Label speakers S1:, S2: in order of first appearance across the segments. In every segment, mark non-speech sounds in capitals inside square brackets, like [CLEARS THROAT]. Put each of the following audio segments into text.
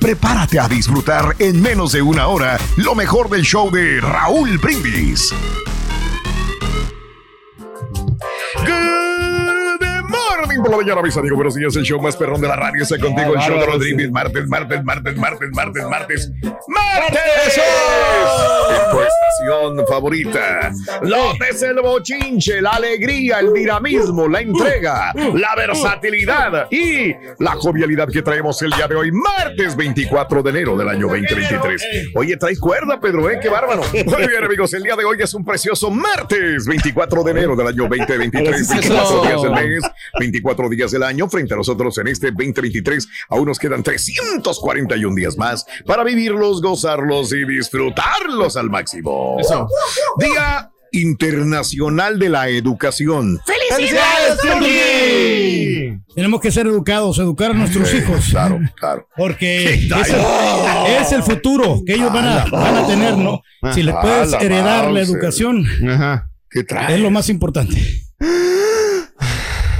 S1: Prepárate a disfrutar en menos de una hora lo mejor del show de Raúl Brindis. Good morning por la mañana, mis amigos. Buenos días, el show más perrón de la radio. Está contigo el show de los Brindis. Martes, martes, martes, martes, martes, martes. ¡Martes! Estación favorita. Lo es el bochinche, la alegría, el dinamismo, la entrega, la versatilidad y la jovialidad que traemos el día de hoy, martes 24 de enero del año 2023. Oye, traes cuerda, Pedro, ¿eh? Qué bárbaro. Muy bien, amigos, el día de hoy es un precioso martes 24 de enero del año 2023. 24 días del mes, 24 días del año. Frente a nosotros en este 2023, aún nos quedan 341 días más para vivirlos, gozarlos y disfrutarlos al máximo. Día Internacional de la Educación.
S2: ¡Felicidades, Turki! Tenemos que ser educados, educar a nuestros hijos.
S1: Claro, claro.
S2: Porque es el, es el futuro que ellos van a, van a tener, ¿no? Si les puedes
S1: Ah, la
S2: heredar la educación,
S1: ¿Qué trae?
S2: es lo más importante.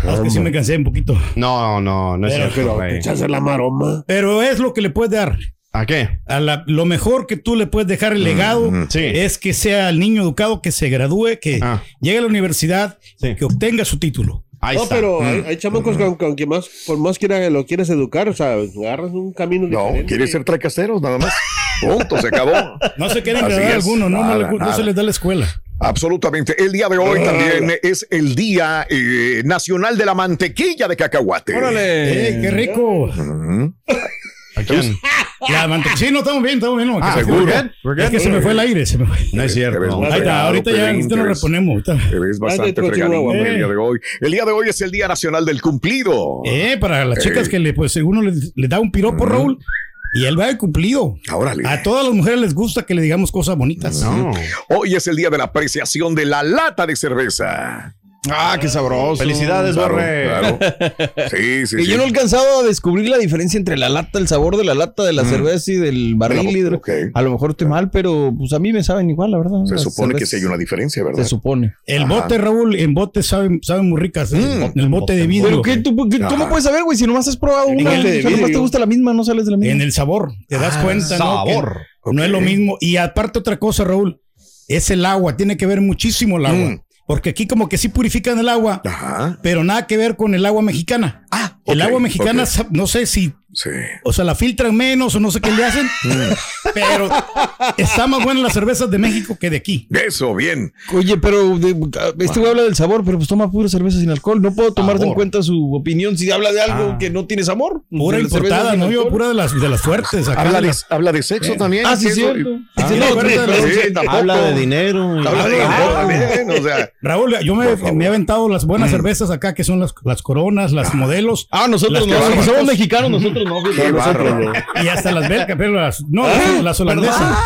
S2: Es que sí me cansé un poquito.
S3: No, no, no es
S2: Pero-
S3: cierto, güey.
S4: Echarse la maroma.
S2: Pero es lo que le puedes dar.
S3: ¿A qué?
S2: A la- lo mejor que tú le puedes dejar el legado
S3: Sí.
S2: es que sea el niño educado, que se gradúe, que
S3: Ah.
S2: llegue a la universidad,
S3: Sí.
S2: que obtenga su título.
S3: Ahí
S4: no,
S3: está.
S4: pero hay,
S1: Mm.
S4: hay chamacos con, con que más, por más que lo quieres educar, o sea, agarras un camino
S1: No,
S4: diferente.
S1: quiere ser tracasteros, nada más. [LAUGHS] Punto, se acabó.
S2: No se quieren
S1: es.
S2: algunos, no, no,
S1: Nada,
S2: no se les da la escuela.
S1: Absolutamente. El día de hoy también es el Día eh, Nacional de la Mantequilla de Cacahuate.
S2: ¡Ey, qué rico!
S3: ¿A quién? [LAUGHS]
S2: La mantequilla. Sí, no, estamos bien, estamos bien. No,
S3: Ah,
S2: que se-
S3: we're good, we're
S2: Es que se me fue el aire. Se me fue.
S3: No es cierto.
S2: Ahí está, ahorita ya lo
S1: ves-
S2: reponemos.
S1: Te ves bastante
S4: Chihuahua.
S1: el día de hoy. El día de hoy es el Día Nacional del Cumplido.
S2: Eh, para las chicas
S1: Eh.
S2: que le, pues, uno le, le da un piropo, Raúl, y él va de cumplido.
S1: Órale.
S2: A todas las mujeres les gusta que le digamos cosas bonitas.
S3: No.
S1: Hoy es el día de la apreciación de la lata de cerveza.
S3: Ah, qué sabroso. Felicidades,
S1: Claro,
S3: Borre.
S1: claro. [LAUGHS] Sí, sí,
S5: Que
S1: sí.
S5: yo no he alcanzado a descubrir la diferencia entre la lata, el sabor de la lata de la cerveza y del barril. y de-
S1: ok.
S5: A lo mejor estoy mal, pero pues a mí me saben igual, la verdad.
S1: Se
S5: Las
S1: supone que sí hay una diferencia, ¿verdad?
S5: Se supone.
S2: El
S1: Ajá.
S2: bote, Raúl, en bote saben, saben muy ricas. ¿eh?
S1: Mm.
S2: El bote de vidrio.
S5: Pero ¿qué, tú, qué- ¿cómo puedes saber, güey? Si nomás has probado una,
S4: bote de
S5: o sea, nomás te gusta la misma, no sales de la misma.
S2: En el sabor, te das cuenta, ¿no? Que
S3: sabor.
S2: No es lo mismo. Y aparte otra cosa, Raúl, es el agua. Tiene que ver muchísimo el agua.
S1: Mm.
S2: Porque aquí como que sí purifican el agua,
S1: Ajá.
S2: pero nada que ver con el agua mexicana.
S1: Ah,
S2: el agua mexicana, no sé si,
S1: Sí.
S2: o sea, la filtran menos o no sé qué le hacen, [LAUGHS] pero está más buena las cervezas de México que de aquí.
S1: Eso, bien.
S5: Oye, pero de- este güey habla del sabor, pero pues toma pura cerveza sin alcohol. No puedo tomar en cuenta su opinión si habla de algo
S2: Ah.
S5: que no tiene sabor.
S2: Pura
S5: De la cerveza
S2: importada, ¿no? Yo, pura de las, de las fuertes. Acá
S1: Habla
S2: de
S1: de,
S2: las-
S1: habla de sexo
S2: Eh.
S1: también.
S5: Ah, sí, cierto.
S2: Ah,
S5: Sí,
S2: no,
S1: Sí.
S3: Habla de dinero.
S1: Habla de
S2: Ah.
S1: dinero también, o sea. [LAUGHS]
S2: Raúl, yo me, he aventado las buenas cervezas acá, que son las, las coronas, las modelos.
S5: Ah, nosotros
S2: Las
S5: no, somos mexicanos, nosotros
S1: Qué.
S2: Y hasta las belgas, pero las, no,
S1: Ah,
S2: las holandesas.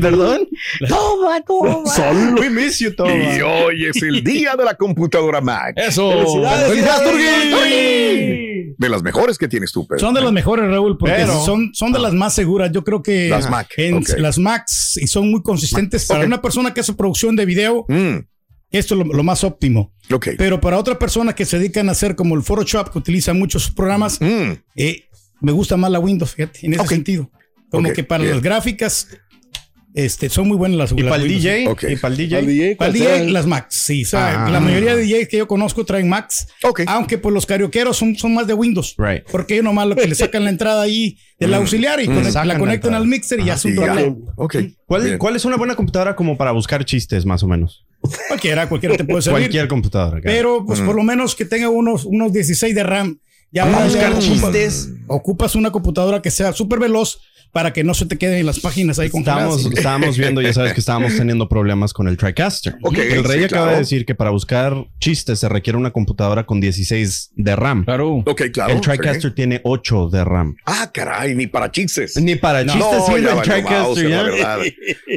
S3: Perdón.
S5: Toma, toma.
S3: Solo. We miss you, Toma.
S1: Y hoy es el día de la computadora Mac.
S5: Eso.
S4: Felicidades,
S5: ¡Felicidades,
S4: Turgi!
S1: De las mejores que tienes tú, Pedro.
S2: Son de las mejores, Raúl, porque
S3: Pero-
S2: son, son de las más seguras. Yo creo que
S1: Las Mac,
S2: en- las Macs y son muy consistentes. Para una persona que hace producción de video,
S1: Mm,
S2: esto es lo, lo más óptimo.
S1: ok.
S2: Pero para otra persona que se dedican a hacer como el Photoshop, que utiliza muchos programas,
S1: Mm,
S2: eh, me gusta más la Windows, fíjate, en ese sentido. Como que para las gráficas este, son muy buenas las
S3: ¿Y para el
S2: Windows.
S3: DJ? ¿Y para el DJ?
S2: Para el
S4: ¿cuál
S2: DJ, las Macs, sí. o sea,
S3: Ah.
S2: la mayoría de DJs que yo conozco traen Macs.
S1: Ok.
S2: Aunque pues los carioqueros son, son más de Windows.
S3: Right.
S2: Porque ellos nomás lo que le sacan la entrada ahí del auxiliar y conect-
S3: Sacan
S2: la conectan al mixer y ya es un
S1: y ya.
S2: problema.
S1: Ok.
S3: ¿Cuál. ¿Cuál es una buena computadora como para buscar chistes, más o menos?
S2: Cualquiera, cualquiera te puede [LAUGHS] servir.
S3: Cualquier computadora. claro.
S2: Pero pues por lo menos que tenga unos, unos 16 de RAM. Ya
S3: Para
S2: vas
S3: buscar
S2: ocupas-
S3: chistes.
S2: Ocupas una computadora que sea súper veloz para que no se te queden las páginas ahí congeladas.
S3: Estábamos, estábamos viendo, ya sabes que estábamos teniendo problemas con el TriCaster. El Rey
S1: sí,
S3: acaba
S1: claro.
S3: de decir que para buscar chistes se requiere una computadora con 16 de RAM.
S5: Claro.
S1: Ok, claro.
S3: el TriCaster
S1: sí.
S3: tiene 8 de RAM.
S1: Ah, caray, ni para chistes.
S3: Ni para
S1: No,
S3: chistes sirve el TriCaster,
S1: la verdad.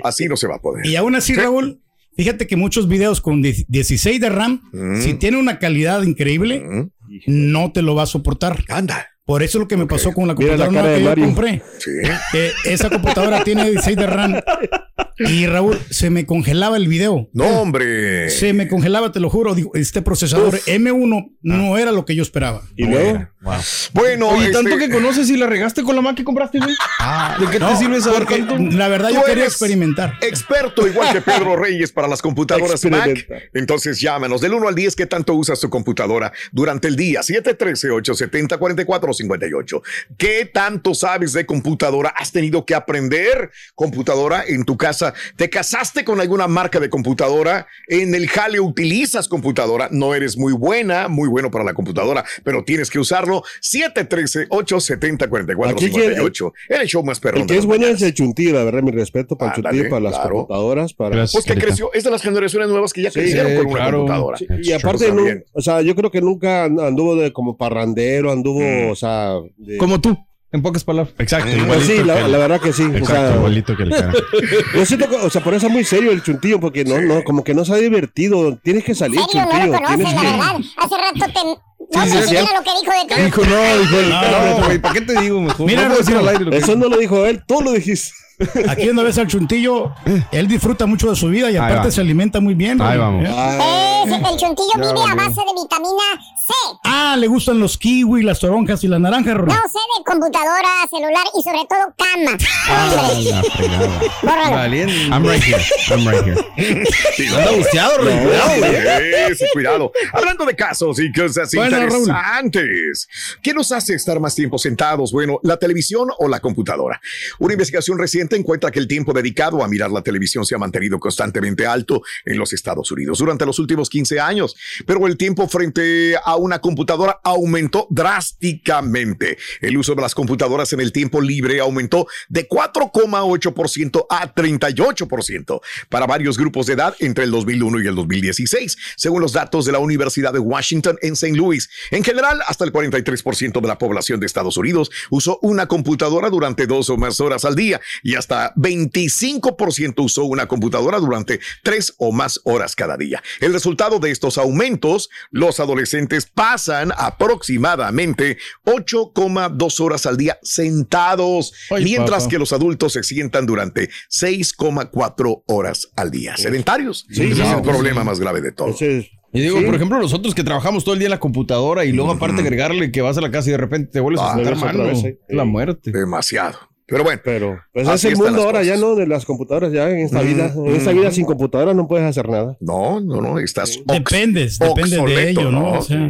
S1: Así no se va a poder.
S2: Y aún así, Raúl, fíjate que muchos videos con 10 16 de RAM,
S1: Mm.
S2: si tiene una calidad increíble,
S1: Mm,
S2: no te lo va a soportar.
S1: Anda.
S2: Por eso es lo que me pasó con la
S4: la
S2: computadora nueva
S4: de
S2: que yo
S4: Mario.
S2: compré.
S1: Sí.
S2: Que esa computadora [LAUGHS] tiene 16 de RAM. Y Raúl, se me congelaba el video.
S1: No, hombre.
S2: Se me congelaba, te lo juro. Digo, este procesador M1 no era lo que yo esperaba.
S4: Y luego,
S1: Bueno,
S5: Oye,
S1: este,
S5: tanto que conoces y la regaste con la Mac que compraste, güey. ¿De qué te sirve saber
S2: Porque
S5: tanto?
S2: la verdad yo quería
S1: eres
S2: experimenter.
S1: Experto igual que Pedro Reyes para las computadoras Mac. Entonces llámanos del 1 al 10 qué tanto usas tu computadora durante el día. 713-870-4458. ¿Qué tanto sabes de computadora? ¿Has tenido que aprender computadora en tu casa? ¿Te casaste con alguna marca de computadora? ¿En el jale utilizas computadora? No eres muy buena, muy bueno para la computadora, pero tienes que usarlo. 713-870-4458. El show más perrón.
S4: el que es
S1: mañanas.
S4: es el chuntillo, la verdad, mi respeto para chuntillo, para las
S1: claro.
S4: computadoras, para...
S3: Gracias.
S1: Pues que
S3: Carita.
S1: creció, es de las generaciones nuevas que ya
S4: Sí,
S1: crecieron con una computadora.
S4: Sí, y aparte, no- o sea, yo creo que nunca anduvo de como parrandero, anduvo,
S1: Mm.
S4: o sea... de-
S5: Como tú, en pocas palabras.
S3: Exacto,
S4: Pues sí, la,
S3: el-
S4: la verdad que sí. o
S3: Exacto,
S4: sea,
S3: igualito que el cara. [LAUGHS]
S4: yo siento que, o sea, por eso es muy serio el chuntillo, porque no, no, como que no se ha divertido. Tienes que salir,
S6: serio, no lo
S4: chuntillo.
S6: conoces,
S4: Tienes
S6: la
S4: que...
S6: verdad. Hace rato te... No
S5: Sí,
S6: sé
S5: sí,
S6: lo que dijo de ti.
S5: Dijo, no, dijo, [LAUGHS]
S2: No,
S5: no, güey, ¿para qué te digo mejor?
S2: Mira,
S5: no decir al aire lo que
S4: Eso no lo dijo él, tú lo dijiste. [LAUGHS]
S2: Aquí donde ves al chuntillo, él disfruta mucho de su vida y aparte se alimenta muy bien.
S3: Ahí vamos.
S2: ¿eh?
S6: El chuntillo
S5: Ya
S6: vive a base de vitamina
S2: Ah, le gustan los kiwi, las toronjas y las naranjas, Raúl.
S6: No sé de computadora, celular y sobre todo cama.
S3: Ah, la fregada.
S6: bórralo.
S5: Valiente.
S3: I'm right here. I'm right here.
S5: Anda busteado, Rey. Cuidado.
S1: Sí, cuidado. Hablando de casos y cosas
S2: Bueno, Raúl.
S1: interesantes. ¿Qué nos hace estar más tiempo sentados? Bueno, la televisión o la computadora. Una investigación reciente encuentra que el tiempo dedicado a mirar la televisión se ha mantenido constantemente alto en los Estados Unidos durante los últimos 15 años, pero el tiempo frente a una computadora aumentó drásticamente. El uso de las computadoras en el tiempo libre aumentó de 4,8% a 38% para varios grupos de edad entre el 2001 y el 2016, según los datos de la Universidad de Washington en St. Louis. En general, hasta el 43% de la población de Estados Unidos usó una computadora durante dos o más horas al día y hasta 25% usó una computadora durante tres o más horas cada día. El resultado de estos aumentos, los adolescentes pasan aproximadamente 8,2 horas al día sentados,
S5: Ay,
S1: mientras
S5: papá.
S1: que los adultos se sientan durante 6,4 horas al día. Sedentarios.
S4: Sí,
S1: Ese es el problema más grave de todo.
S5: Y digo,
S4: Sí.
S5: por ejemplo, nosotros que trabajamos todo el día en la computadora y luego aparte agregarle que vas a la casa y de repente te vuelves
S1: Ah,
S5: a sentar,
S4: otra
S5: mano.
S4: vez.
S5: La muerte.
S1: Demasiado. Pero bueno,
S4: Pero pues es el mundo ahora ya. ¿no? De las computadoras ya en esta
S1: Mm,
S4: vida. En esta
S1: mm.
S4: vida sin computadora no puedes hacer nada.
S1: no, no, no, estás ox-
S2: Dependes, dependes de ello, ¿no?
S1: ¿no?
S2: O sea,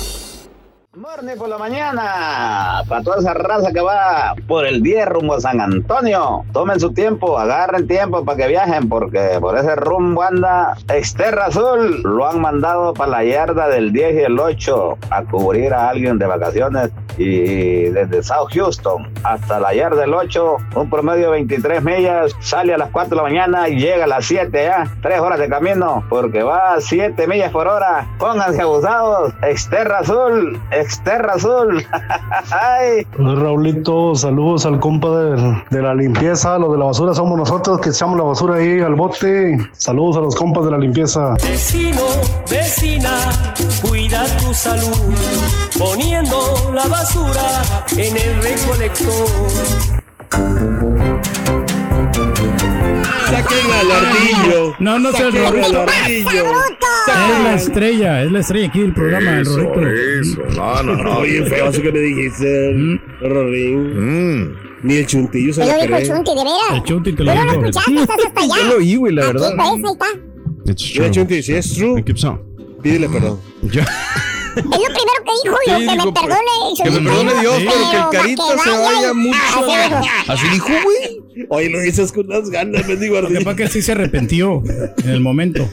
S7: Morning por la mañana, para toda esa raza que va por el 10 rumbo a San Antonio. Tomen su tiempo, agarren tiempo para que viajen, porque por ese rumbo anda Exterra Azul. Lo han mandado para la yarda del 10 y el 8 a cubrir a alguien de vacaciones. Y desde South Houston hasta la yarda del 8, un promedio de 23 millas, sale a las 4 de la mañana y llega a las 7 ya. 3 horas de camino, porque va a 7 millas por hora. Pónganse abusados. Exterra Azul, Exterra Azul. [LAUGHS] Ay.
S8: Raulito, saludos al compa de, de la limpieza. Los de la basura somos nosotros que echamos la basura ahí al bote. Saludos a los compas de la limpieza.
S9: Vecino, vecina, cuida tu salud, poniendo la basura en el recolector.
S4: Saquen al ardillo.
S2: No, no
S4: Saquen al ardillo.
S2: Es la estrella, es la estrella aquí del programa, el
S1: Eso,
S2: Rorrito.
S1: eso. No, no, no.
S4: Oye, feo eso que me dijiste, Rorín.
S1: Mm.
S4: Ni el chuntillo se
S6: Te
S4: lo
S6: lo dijo el. Chunti, de veras.
S2: El Chunti te lo
S6: no lo
S2: dijo.
S6: escuchaste, estás hasta [LAUGHS] allá.
S5: Yo lo oí, güey, la
S6: Aquí,
S5: verdad.
S6: pues, ahí está.
S3: It's true.
S4: Chunti, si es true, pídele perdón. [LAUGHS]
S3: Ya.
S6: Es lo primero que dijo,
S5: Sí,
S6: lo que
S5: dijo,
S6: me
S5: pues,
S6: perdone.
S5: Que me perdone Dios, pero que el carita
S6: que
S5: se
S6: vaya
S5: mucho.
S6: Dijo.
S5: Así dijo, güey.
S4: Oye, lo dices con unas ganas, bendigo
S2: Lo que pasa que sí se arrepintió en el momento.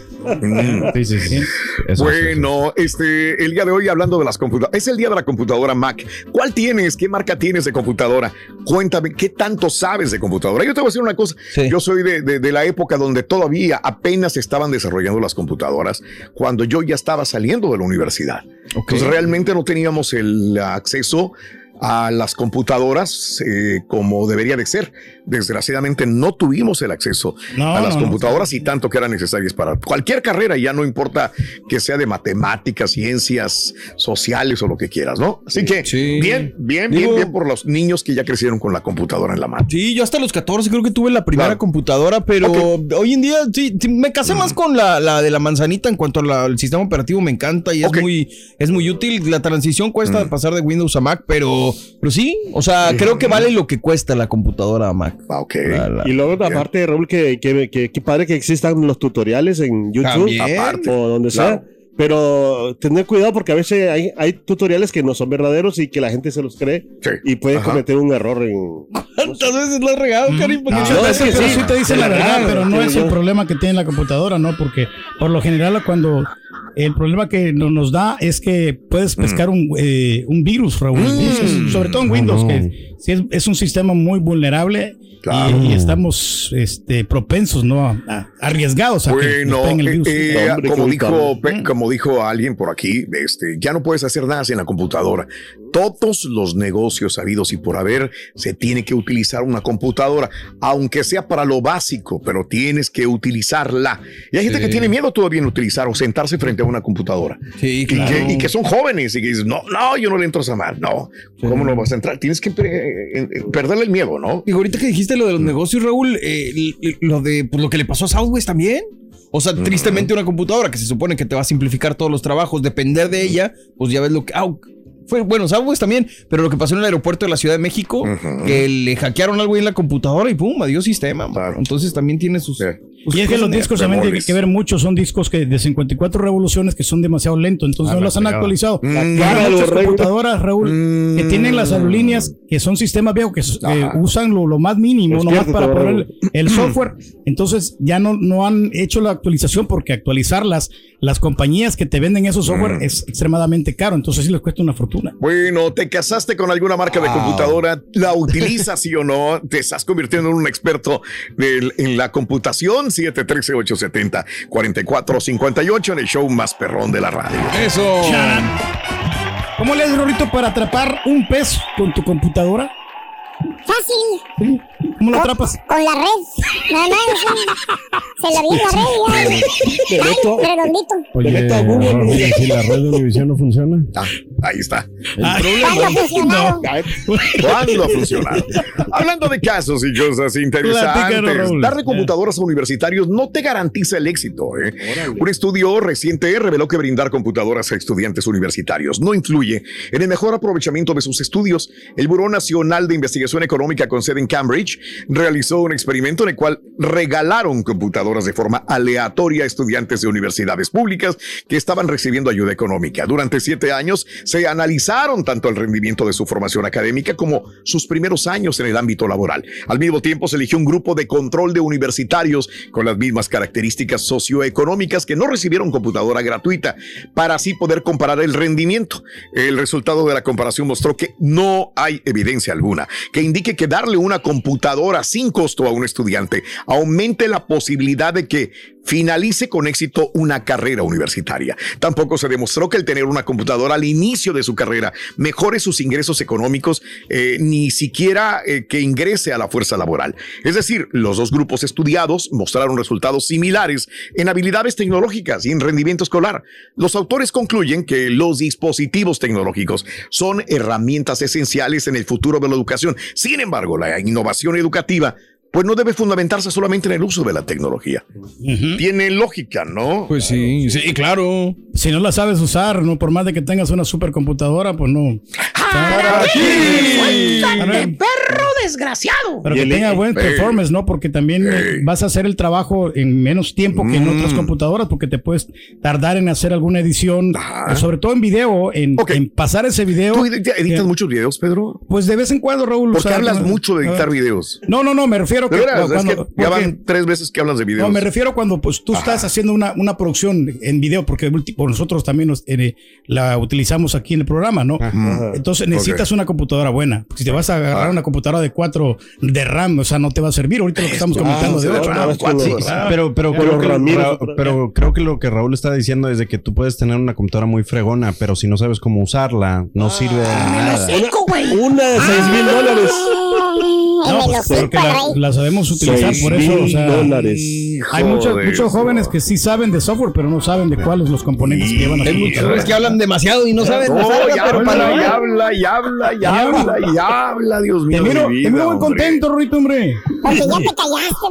S3: Sí, sí, sí. Eso,
S1: Bueno, este, el día de hoy hablando de las computadoras, es el día de la computadora Mac. ¿Cuál tienes? ¿Qué marca tienes de computadora? Cuéntame, ¿qué tanto sabes de computadora? Yo te voy a decir una cosa,
S5: Sí.
S1: yo soy de, de- de la época donde todavía apenas estaban desarrollando las computadoras, cuando yo ya estaba saliendo de la universidad. Entonces realmente no teníamos el acceso a las computadoras eh, como debería de ser. Desgraciadamente no tuvimos el acceso
S2: No,
S1: a las
S2: no, no.
S1: computadoras y tanto que eran necesarias para cualquier carrera, ya no importa que sea de matemáticas, ciencias sociales o lo que quieras, ¿no? Así que
S5: Sí.
S1: bien, bien,
S5: Digo-
S1: bien, bien por los niños que ya crecieron con la computadora en la mano.
S5: Sí, yo hasta los 14 creo que tuve la primera
S1: Claro.
S5: computadora, pero hoy en día sí, sí, me casé más con la, la de la manzanita en cuanto al sistema operativo, me encanta y es muy es muy útil. La transición cuesta pasar de Windows a Mac, pero, pero sí, o sea, creo que vale lo que cuesta la computadora Mac.
S1: Ah, ok.
S5: La- la-
S4: Y luego, aparte, Raúl, que, que, que, que padre que existan los tutoriales en YouTube
S5: También.
S1: Aparte.
S4: o donde
S1: Claro.
S4: sea. Pero tener cuidado porque a veces hay, hay tutoriales que no son verdaderos y que la gente se los cree
S1: Sí.
S4: y puede
S1: Ajá.
S4: cometer un error en... [LAUGHS]
S5: ¿Cuántas veces lo has regado, Karim?
S2: Muchas
S4: no,
S2: veces,
S4: es que
S2: pero
S4: sí.
S2: sí te dicen la verdad,
S4: verdad,
S2: pero no es el problema que tiene la computadora, ¿no? Porque por lo general cuando el problema que no- nos da es que puedes pescar un, eh, un virus, Raúl. Entonces, sobre todo en Windows, que sí es, es un sistema muy vulnerable
S1: Claro.
S2: y, estamos este, propensos, ¿no? A, a- arriesgados a que
S1: Bueno,
S2: peguen el
S1: eh,
S2: virus.
S1: eh,
S4: Hombre,
S1: como, dijo. Pe- como dijo alguien por aquí, este, ya no puedes hacer nada sin la computadora. Todos los negocios habidos y por haber se tiene que utilizar una computadora, aunque sea para lo básico, pero tienes que utilizarla. Y hay gente
S5: Sí.
S1: que tiene miedo todavía en utilizar o sentarse frente a una computadora.
S5: Sí,
S1: Y,
S5: claro.
S1: que, y que son jóvenes y que dices, no, no, yo no le entro a esa mal. No, ¿cómo no vas a entrar? Tienes que eh, eh, perderle el miedo, ¿no?
S5: Digo, ahorita que dijiste lo de los negocios, Raúl, eh, lo de pues, lo que le pasó a Southwest también. O sea, tristemente una computadora que se supone que te va a simplificar todos los trabajos, depender de ella, pues ya ves lo que... ah, fue, bueno, Southwest también, pero lo que pasó en el aeropuerto de la Ciudad de México, que le hackearon algo ahí en la computadora y pum, adiós sistema.
S1: Claro.
S5: Entonces también tiene sus...
S2: Y es que los discos también tienen que ver mucho, son discos que de 54 revoluciones que son demasiado lentos, entonces no los han actualizado.
S1: Mm,
S2: muchas
S4: borrego.
S2: computadoras, Raúl, que
S1: Mm.
S2: tienen las aerolíneas que son sistemas viejos que eh, usan lo, lo más mínimo, nomás
S4: Despierta,
S2: para poner el, el [CLEARS THROAT] software. Entonces ya no, no han hecho la actualización porque actualizarlas, las compañías que te venden esos software es extremadamente caro, entonces sí les cuesta una fortuna.
S1: Bueno, ¿te casaste con alguna marca de computadora? ¿La [LAUGHS] utilizas sí o no? ¿Te estás convirtiendo en un experto del- en la computación? 713-870-4458 en el show más perrón de la radio.
S5: Eso.
S2: ¿Cómo le haces, Rorrito, para atrapar un pez con tu computadora?
S6: Fácil.
S2: ¿Cómo lo atrapas?
S6: Con la red. Nada más. [LAUGHS] Se la vi en la red y ya. Redondito.
S4: Meto a Google.
S10: Oye, si la red de Univision no funciona.
S1: Ah, ahí está.
S6: ¿Cuándo ha funcionado?
S1: ¿Cuándo ha funcionado? Hablando de casos y cosas interesantes, darle computadoras a universitarios no te garantiza el éxito. ¿eh? Un estudio reciente reveló que brindar computadoras a estudiantes universitarios no influye en el mejor aprovechamiento de sus estudios. El Buró Nacional de Investigación Económica con sede en Cambridge realizó un experimento en el cual regalaron computadoras de forma aleatoria a estudiantes de universidades públicas que estaban recibiendo ayuda económica. Durante siete años se analizaron tanto el rendimiento de su formación académica como sus primeros años en el ámbito laboral. Al mismo tiempo se eligió un grupo de control de universitarios con las mismas características socioeconómicas que no recibieron computadora gratuita para así poder comparar el rendimiento. El resultado de la comparación mostró que no hay evidencia alguna que indique que darle una computadora sin costo a un estudiante aumente la posibilidad de que finalice con éxito una carrera universitaria. Tampoco se demostró que el tener una computadora al inicio de su carrera mejore sus ingresos económicos, eh, ni siquiera eh, que ingrese a la fuerza laboral. Es decir, los dos grupos estudiados mostraron resultados similares en habilidades tecnológicas y en rendimiento escolar. Los autores concluyen que los dispositivos tecnológicos son herramientas esenciales en el futuro de la educación. Sin embargo, la innovación educativa educativa pues no debe fundamentarse solamente en el uso de la tecnología. Tiene lógica, ¿no?
S5: Pues sí, sí, claro.
S2: Si no la sabes usar, no por más de que tengas una supercomputadora, pues no.
S11: ¡Suéltate, perro desgraciado!
S2: Pero que tenga buen performance, ¿no? Porque también eh, vas a hacer el trabajo en menos tiempo que en
S1: Mm.
S2: otras computadoras, porque te puedes tardar en hacer alguna edición, eh, sobre todo en video, en, en pasar ese video.
S1: ¿Tú ed- editas muchos videos, Pedro?
S2: Pues de vez en cuando, Raúl.
S1: Porque hablas
S2: no-
S1: mucho de editar
S2: ah,
S1: videos.
S2: No, no, no, me refiero
S1: De
S2: que
S1: veras, es
S2: cuando,
S1: que ya van tres veces que hablas de videos.
S2: no, me refiero cuando pues tú estás haciendo una, una producción en video, porque nosotros también nos- eh, la utilizamos aquí en el programa, ¿no? Entonces necesitas
S1: Ok.
S2: una computadora buena. Si te vas a agarrar una computadora de 4 de RAM, o sea, no te va a servir. Ahorita lo que estamos comentando de 8.
S3: Sí, pero, pero, creo que, Ra- pero creo que lo que Raúl está diciendo es de que tú puedes tener una computadora muy fregona, pero si no sabes cómo usarla, no sirve de nada.
S4: Una de seis mil dólares.
S2: No, pues, porque la, la sabemos utilizar, por eso, o sea,
S4: dólares.
S2: hay muchos, muchos jóvenes que sí saben de software, pero no saben de cuáles los componentes que llevan a
S5: Hay muchos
S2: computadora.
S5: que hablan demasiado y no saben
S1: No, y
S5: pero
S1: habla,
S5: para
S1: y habla, y habla, y habla, y habla, Dios mío.
S2: Te miro,
S1: mi
S2: te
S1: vida,
S2: miro muy contento, Rito, hombre.
S6: Porque ya te callaste.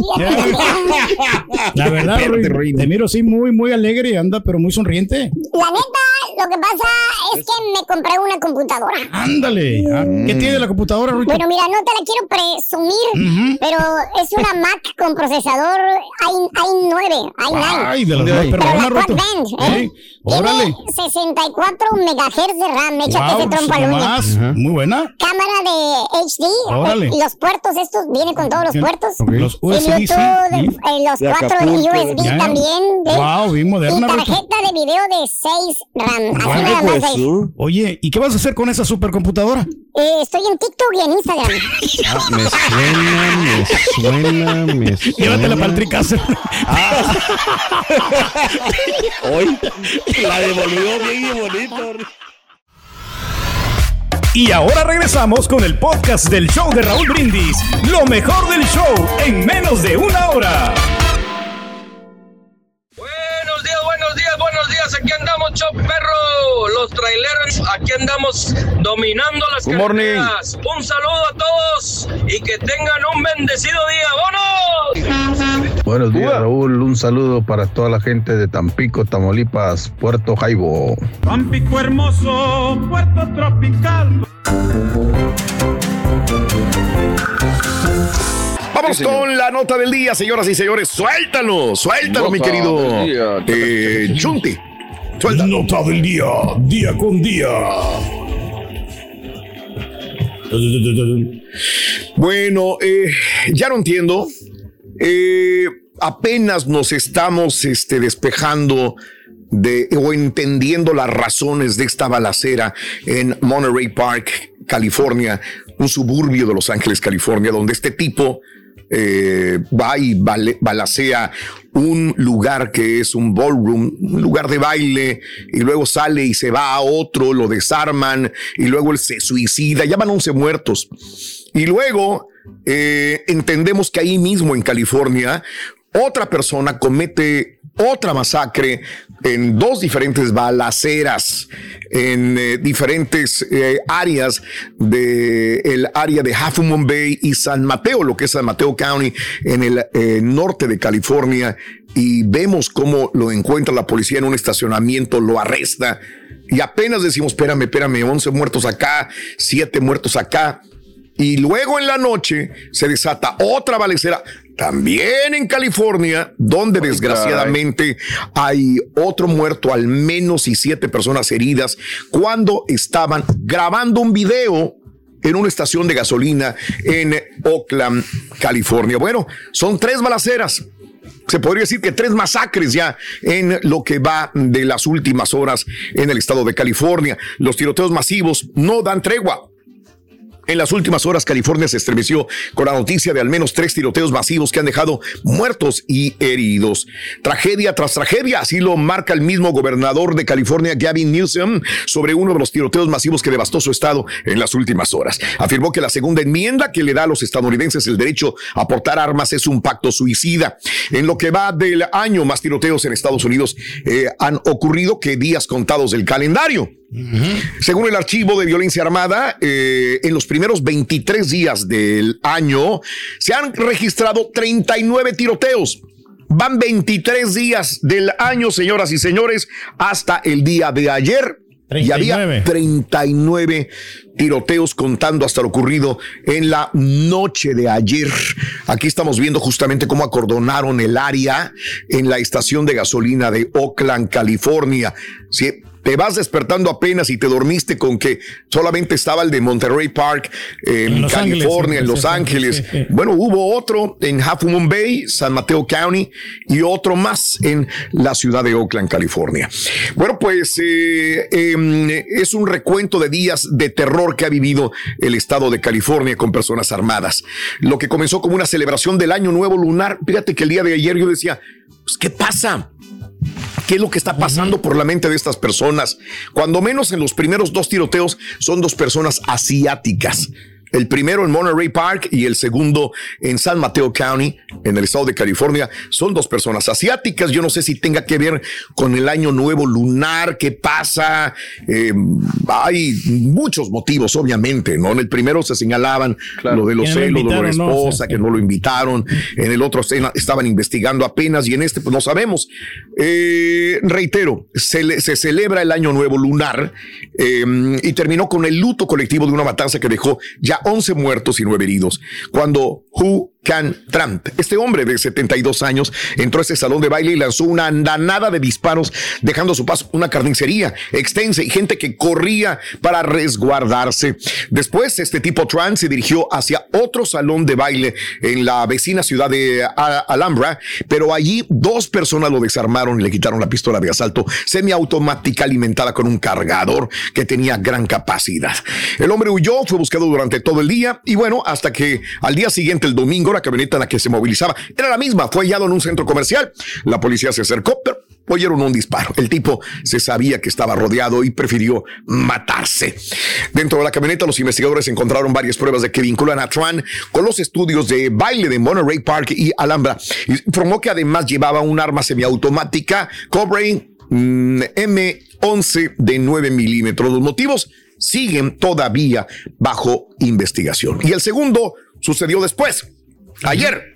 S2: La verdad,
S1: Espérate,
S2: Rui, te miro así muy, muy alegre y anda, pero muy sonriente.
S6: La neta, lo que pasa es que me compré una computadora.
S2: Ándale. Ah, ¿Qué tiene la computadora, Rito?
S6: Bueno, mira, no te la quiero presumir, pero es una Mac con procesador i- i9, i9.
S2: Ay, de las
S5: ¿Dónde
S2: más
S5: hay?
S6: Pero la. Quad Band, ¿eh?
S2: Sí, Órale.
S6: Tiene 64 megahertz de RAM, échate ese
S2: Wow,
S6: trompo al uña.
S2: más. Muy buena.
S6: Cámara de HD,
S2: Órale.
S6: eh, los puertos estos, viene con todos los puertos.
S2: Ok. Los
S6: Y
S2: USB.
S6: Bluetooth, eh, los
S4: De
S6: cuatro
S4: Acapulco,
S6: USB
S2: ya.
S6: también. ¿eh?
S2: Wow, bien
S6: Y
S2: moderna, Rito.
S6: tarjeta de video de 6 RAM.
S2: Oye, ¿y qué vas a hacer con esa supercomputadora?
S6: Eh, estoy en TikTok y en Instagram.
S3: Ah, me suena, me suena, me [LAUGHS] suena.
S2: Llévatela para el.
S4: Hoy la devolvió bien y bonito.
S12: Y ahora regresamos con el podcast del show de Raúl Brindis. Lo mejor del show en menos de una hora.
S13: Chop Perro. Los traileros, aquí andamos dominando las
S1: Good morning.
S13: carreteras. Un saludo a todos y que tengan un bendecido día. ¡Vámonos!
S14: Buenos días, Raúl. Un saludo para toda la gente de Tampico, Tamaulipas, Puerto Jaibo.
S12: Tampico hermoso, puerto tropical.
S1: Vamos con la nota del día, señoras y señores. Suéltalo, suéltalo, mi querido eh, Chunti. Suéltalo.
S12: Nota del día, día con día.
S1: Bueno, eh, ya no entiendo. Eh, apenas nos estamos este, despejando de o entendiendo las razones de esta balacera en Monterey Park, California, un suburbio de Los Ángeles, California, donde este tipo eh, va y balacea un lugar que es un ballroom, un lugar de baile, y luego sale y se va a otro, lo desarman, y luego él se suicida, ya van 11 muertos. Y luego eh, entendemos que ahí mismo en California otra persona comete otra masacre en dos diferentes balaceras en eh, diferentes eh, áreas del el área de Half Moon Bay y San Mateo, lo que es San Mateo County en el eh, norte de California y vemos cómo lo encuentra la policía en un estacionamiento, lo arresta y apenas decimos, espérame, espérame, 11 muertos acá, 7 muertos acá. Y luego en la noche se desata otra balacera, también en California, donde desgraciadamente hay otro muerto, al menos y siete personas heridas, cuando estaban grabando un video en una estación de gasolina en Oakland, California. Bueno, son tres balaceras se podría decir que tres masacres ya en lo que va de las últimas horas en el estado de California. Los tiroteos masivos no dan tregua. En las últimas horas, California se estremeció con la noticia de al menos tres tiroteos masivos que han dejado muertos y heridos. Tragedia tras tragedia, así lo marca el mismo gobernador de California, Gavin Newsom, sobre uno de los tiroteos masivos que devastó su estado en las últimas horas. Afirmó que la segunda enmienda que le da a los estadounidenses el derecho a portar armas es un pacto suicida. En lo que va del año, más tiroteos en Estados Unidos eh, han ocurrido que días contados del calendario. Según el archivo de violencia armada, eh, en los primeros 23 días del año se han registrado 39 tiroteos. Van 23 días del año, señoras y señores, hasta el día de ayer. Y había 39 tiroteos contando hasta lo ocurrido en la noche de ayer. Aquí estamos viendo justamente cómo acordonaron el área en la estación de gasolina de Oakland, California. Sí, te vas despertando apenas y te dormiste con que solamente estaba el de Monterey Park en, California, en Los Ángeles. Bueno, hubo otro en Half Moon Bay, San Mateo County y otro más en la ciudad de Oakland, California. Bueno, pues eh, em, es un recuento de días de terror que ha vivido el estado de California con personas armadas. Lo que comenzó como una celebración del año nuevo lunar. Fíjate que el día de ayer yo decía, pues, ¿qué pasa? ¿Qué es lo que está pasando por la mente de estas personas? Cuando menos en los primeros dos tiroteos son dos personas asiáticas. El primero en Monterey Park y el segundo en San Mateo County, en el estado de California, son dos personas asiáticas. Yo no sé si tenga que ver con el año nuevo lunar, qué pasa. Eh, hay muchos motivos, obviamente, ¿no? En el primero se señalaban lo de los celos de la esposa, que no lo invitaron. En el otro estaban investigando apenas y en este, pues no sabemos. Eh, reitero, se, se, celebra el año nuevo lunar eh, y terminó con el luto colectivo de una matanza que dejó ya 11 muertos y 9 heridos. Cuando Hu Can Trump, este hombre de 72 años, entró a ese salón de baile y lanzó una andanada de disparos, dejando a su paso una carnicería extensa y gente que corría para resguardarse. Después, este tipo Trump se dirigió hacia otro salón de baile en la vecina ciudad de Alhambra, pero allí dos personas lo desarmaron y le quitaron la pistola de asalto semiautomática alimentada con un cargador que tenía gran capacidad. El hombre huyó, fue buscado durante todo el día y bueno, hasta que al día siguiente, el domingo, la camioneta en la que se movilizaba era la misma, fue hallado en un centro comercial. La policía se acercó, pero oyeron un disparo. El tipo se sabía que estaba rodeado y prefirió matarse. Dentro de la camioneta, los investigadores encontraron varias pruebas de que vinculan a Tran con los estudios de baile de Monterey Park y Alhambra. Informó que además llevaba un arma semiautomática Cobrain mm, M11 de 9 milímetros. Los motivos siguen todavía bajo investigación. Y el segundo sucedió después, ayer.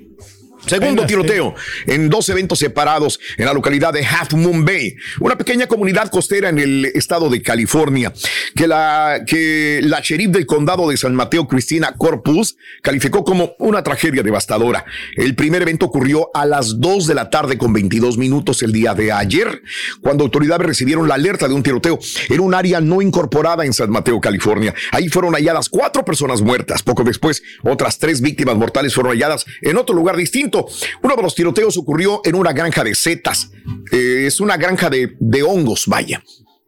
S1: Segundo tiroteo en dos eventos separados en la localidad de Half Moon Bay, una pequeña comunidad costera en el estado de California, que la, que la sheriff del condado de San Mateo, Cristina Corpus, calificó como una tragedia devastadora. El primer evento ocurrió a las 2 de la tarde con 22 minutos el día de ayer, cuando autoridades recibieron la alerta de un tiroteo en un área no incorporada en San Mateo, California. Ahí fueron halladas cuatro personas muertas. Poco después, otras tres víctimas mortales fueron halladas en otro lugar distinto uno de los tiroteos ocurrió en una granja de setas. Eh, es una granja de, hongos, vaya.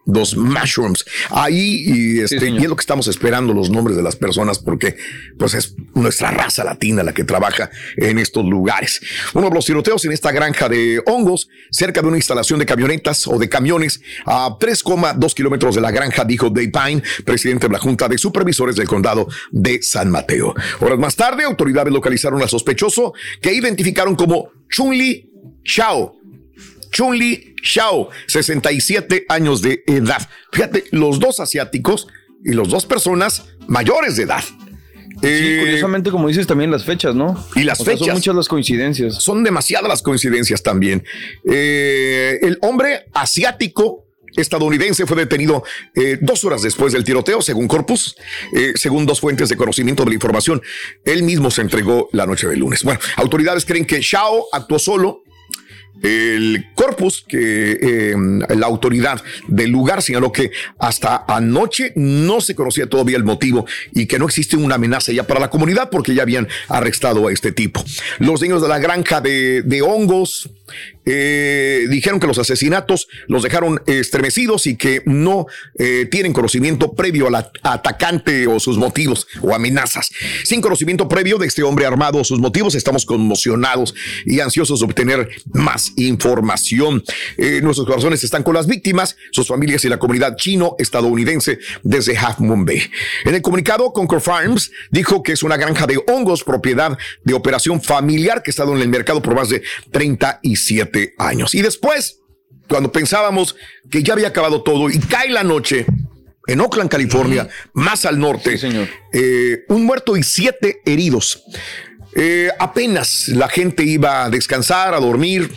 S1: Los mushrooms. Ahí, y, este, y es lo que estamos esperando, los nombres de las personas, porque pues es nuestra raza latina la que trabaja en estos lugares. Uno de los tiroteos en esta granja de hongos, cerca de una instalación de camionetas o de camiones a 3,2 kilómetros de la granja, dijo Dave Pine, presidente de la Junta de Supervisores del Condado de San Mateo. Horas más tarde, autoridades localizaron al sospechoso que identificaron como Chunli Chao. Chunli Xiao, 67 años de edad. Fíjate, los dos asiáticos y los dos personas mayores de edad.
S5: Sí, curiosamente, como dices, también las fechas, ¿no?
S1: Y las
S5: O sea,
S1: fechas.
S5: Son muchas las coincidencias.
S1: Son demasiadas las coincidencias también. Eh, el hombre asiático estadounidense fue detenido eh, dos horas después del tiroteo, según Corpus, eh, según dos fuentes de conocimiento de la información. Él mismo se entregó la noche del lunes. Bueno, autoridades creen que Shao actuó solo. El corpus, que eh, la autoridad del lugar señaló que hasta anoche no se conocía todavía el motivo y que no existe una amenaza ya para la comunidad porque ya habían arrestado a este tipo. Los niños de la granja de, hongos eh, dijeron que los asesinatos los dejaron estremecidos y que no eh, tienen conocimiento previo al at- atacante o sus motivos o amenazas. Sin conocimiento previo de este hombre armado o sus motivos, estamos conmocionados y ansiosos de obtener más información. Eh, nuestros corazones están con las víctimas, sus familias y la comunidad chino-estadounidense desde Half Moon Bay. En el comunicado, Concord Farms dijo que es una granja de hongos propiedad de operación familiar que ha estado en el mercado por más de 37 años. Y después, cuando pensábamos que ya había acabado todo y cae la noche en Oakland, California, más al norte, eh, un muerto y siete heridos. Eh, apenas la gente iba a descansar, a dormir,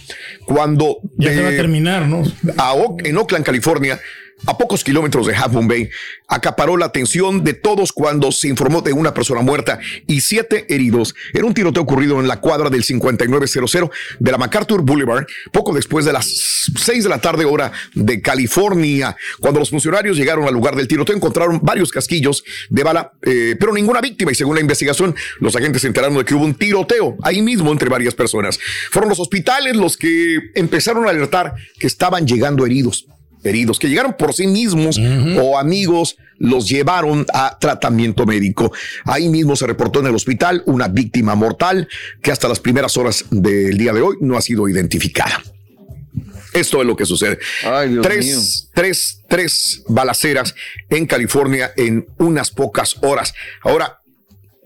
S1: cuando
S2: Ya se va a terminar, ¿no?
S1: a en Oakland, California, a pocos kilómetros de Half Bay, acaparó la atención de todos cuando se informó de una persona muerta y siete heridos en un tiroteo ocurrido en la cuadra del 5900 de la MacArthur Boulevard, poco después de las 6 de la tarde hora de California. Cuando los funcionarios llegaron al lugar del tiroteo encontraron varios casquillos de bala, eh, pero ninguna víctima y según la investigación los agentes se enteraron de que hubo un tiroteo ahí mismo entre varias personas. Fueron los hospitales los que empezaron a alertar que estaban llegando heridos heridos que llegaron por sí mismos o amigos los llevaron a tratamiento médico. Ahí mismo se reportó en el hospital una víctima mortal que hasta las primeras horas del día de hoy no ha sido identificada. Esto es lo que sucede.
S5: Dios
S1: tres, tres, tres balaceras en California en unas pocas horas. Ahora,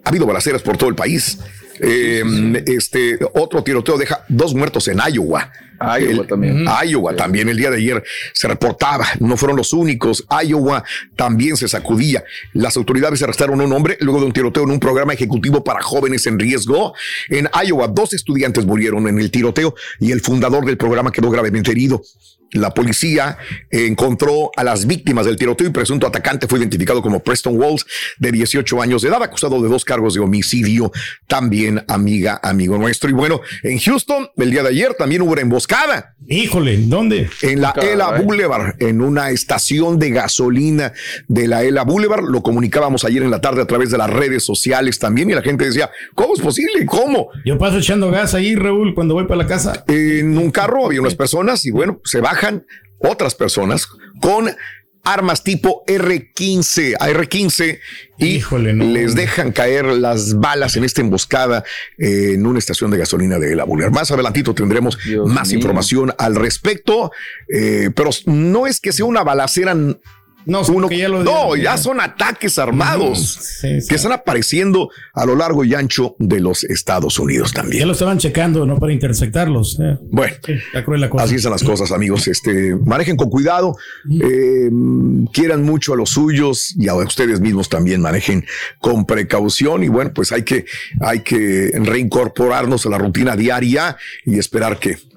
S1: ha habido balaceras por todo el país. Eh, Este otro tiroteo deja dos muertos en Iowa. Iowa también. Iowa también. El día de ayer se reportaba. No fueron los únicos. Iowa también se sacudía. Las autoridades arrestaron a un hombre luego de un tiroteo en un programa ejecutivo para jóvenes en riesgo. En Iowa, dos estudiantes murieron en el tiroteo y el fundador del programa quedó gravemente herido. La policía encontró a las víctimas del tiroteo y presunto atacante fue identificado como Preston Walls, de 18 años de edad, acusado de dos cargos de homicidio, también amiga, amigo nuestro. Y bueno, en Houston, el día de ayer también hubo una emboscada.
S2: Híjole, ¿dónde?
S1: En la
S2: Caray.
S1: Ela Boulevard, en una estación de gasolina de la Ela Boulevard. Lo comunicábamos ayer en la tarde a través de las redes sociales también y la gente decía, ¿cómo es posible? ¿Cómo?
S2: Yo paso echando gas ahí, Raúl, cuando voy para la casa.
S1: En un carro había unas personas y bueno, se otras personas con armas tipo R15, R15 y les dejan caer las balas en esta emboscada eh, en una estación de gasolina de la Boulevard. Más adelantito tendremos más
S5: mío.
S1: información al respecto, eh, pero no es que sea una balacera.
S2: No,
S1: uno,
S2: ya lo
S1: no, ya son ataques armados
S2: Sí, sí.
S1: que están apareciendo a lo largo y ancho de los Estados Unidos también.
S2: Ya lo estaban checando, ¿no? Para interceptarlos. eh.
S1: Bueno,
S2: Está cruel la cosa.
S1: Así son las cosas, amigos. Este, manejen con cuidado, eh, quieran mucho a los suyos y a ustedes mismos también manejen con precaución. Y bueno, pues hay que, hay que reincorporarnos a la rutina diaria y esperar que,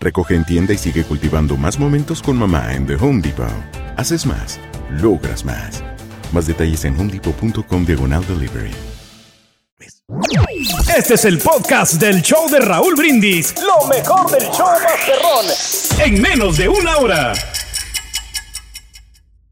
S15: Recoge en tienda y sigue cultivando más momentos con mamá en The Home Depot. Haces más, logras más. Más detalles en homedepot.com diagonal delivery.
S12: Este es el podcast del show de Raúl Brindis. Lo mejor del show Masterrón. En menos de una hora.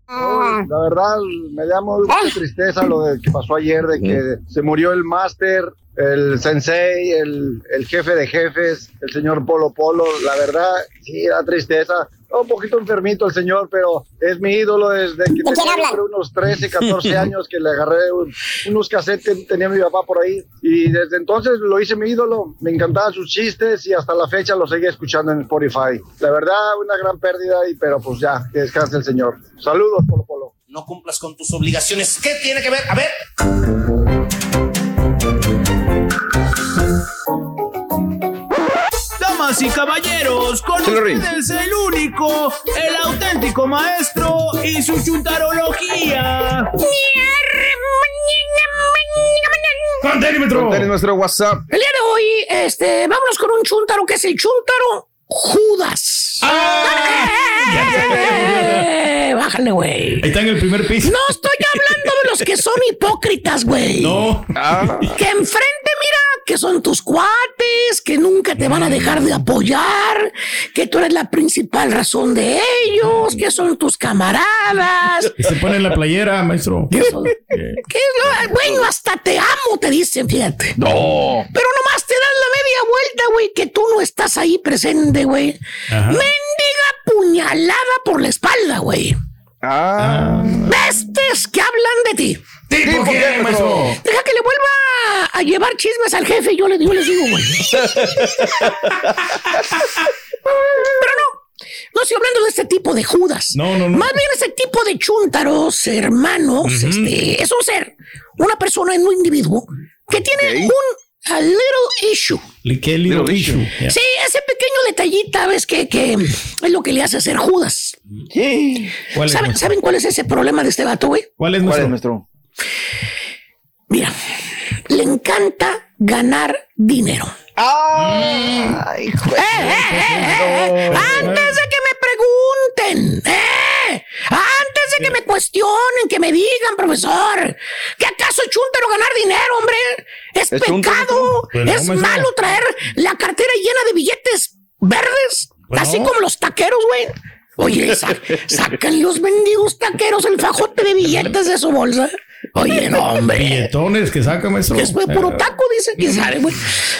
S16: La verdad, me da mucha tristeza lo de que pasó ayer, de que se murió el máster, el sensei, el, el jefe de jefes, el señor Polo Polo. La verdad, sí, da tristeza. Un poquito enfermito el señor, pero es mi ídolo desde que tenía unos 13, 14 [LAUGHS] años que le agarré un- unos cassettes que tenía mi papá por ahí. Y desde entonces lo hice mi ídolo. Me encantaban sus chistes y hasta la fecha lo seguía escuchando en Spotify. La verdad, una gran pérdida, y, pero pues ya, que descanse el señor. Saludos, Polo Polo.
S17: No cumplas con tus obligaciones. ¿Qué tiene que ver? A ver.
S18: Damas y caballeros, con ustedes el único, el auténtico maestro y su chuntarología.
S1: Conténmetro. nuestro WhatsApp.
S11: El día de hoy, este, vámonos con un chuntaro que es el chuntaro Judas. ¡Eh! Bájale, güey.
S2: Ahí está en el primer piso.
S11: No estoy hablando de los que son hipócritas, güey.
S2: No.
S11: Que enfrente, mira, que son tus cuates, que nunca te van a dejar de apoyar, que tú eres la principal razón de ellos, que son tus camaradas.
S2: Y se pone en la playera, maestro.
S11: ¿Qué es lo- Bueno, hasta te amo, te dicen, fíjate.
S1: No.
S11: Pero nomás te das la media vuelta, güey, que tú no estás ahí presente, güey. Mendiga puñalada por la espalda, güey.
S1: Ah.
S11: Bestes que hablan de ti.
S1: ¿Tipo qué, maestro?
S11: Deja que le vuelva a llevar chismes al jefe yo le, yo les digo, güey. Pero no. No estoy hablando de este tipo de Judas.
S2: No, no, no.
S11: Más bien ese tipo de chúntaros, hermanos, este, es un ser, una persona, un individuo que tiene un a little issue.
S2: ¿Qué little issue? Yeah.
S11: Sí, ese pequeño detallita, ves que, que es lo que le hace ser Judas.
S2: ¿Cuál es,
S11: ¿Saben? ¿Saben cuál es ese problema de este vato, güey?
S2: ¿Cuál es nuestro?
S1: nuestro?
S11: Mira, le encanta ganar dinero.
S1: ¡Ay, hijo de-
S11: ¡Eh, eh, eh, eh! Antes de que me pregunten, ¡eh! Antes de que me cuestionen, que me digan, profesor, ¿que acaso es chúntaro ganar dinero, hombre? Es,
S1: ¿Es chúntaro,
S11: pecado,
S1: Pues
S11: es malo traer la cartera llena de billetes verdes,
S1: Pues
S11: así como los taqueros, güey. Oye, sa- sacan los mendigos taqueros el fajote de billetes de su bolsa. Oye, no, hombre.
S2: Billetones que saca, maestro.
S11: Es puro
S2: Eh,
S11: taco, dice que sabe, güey.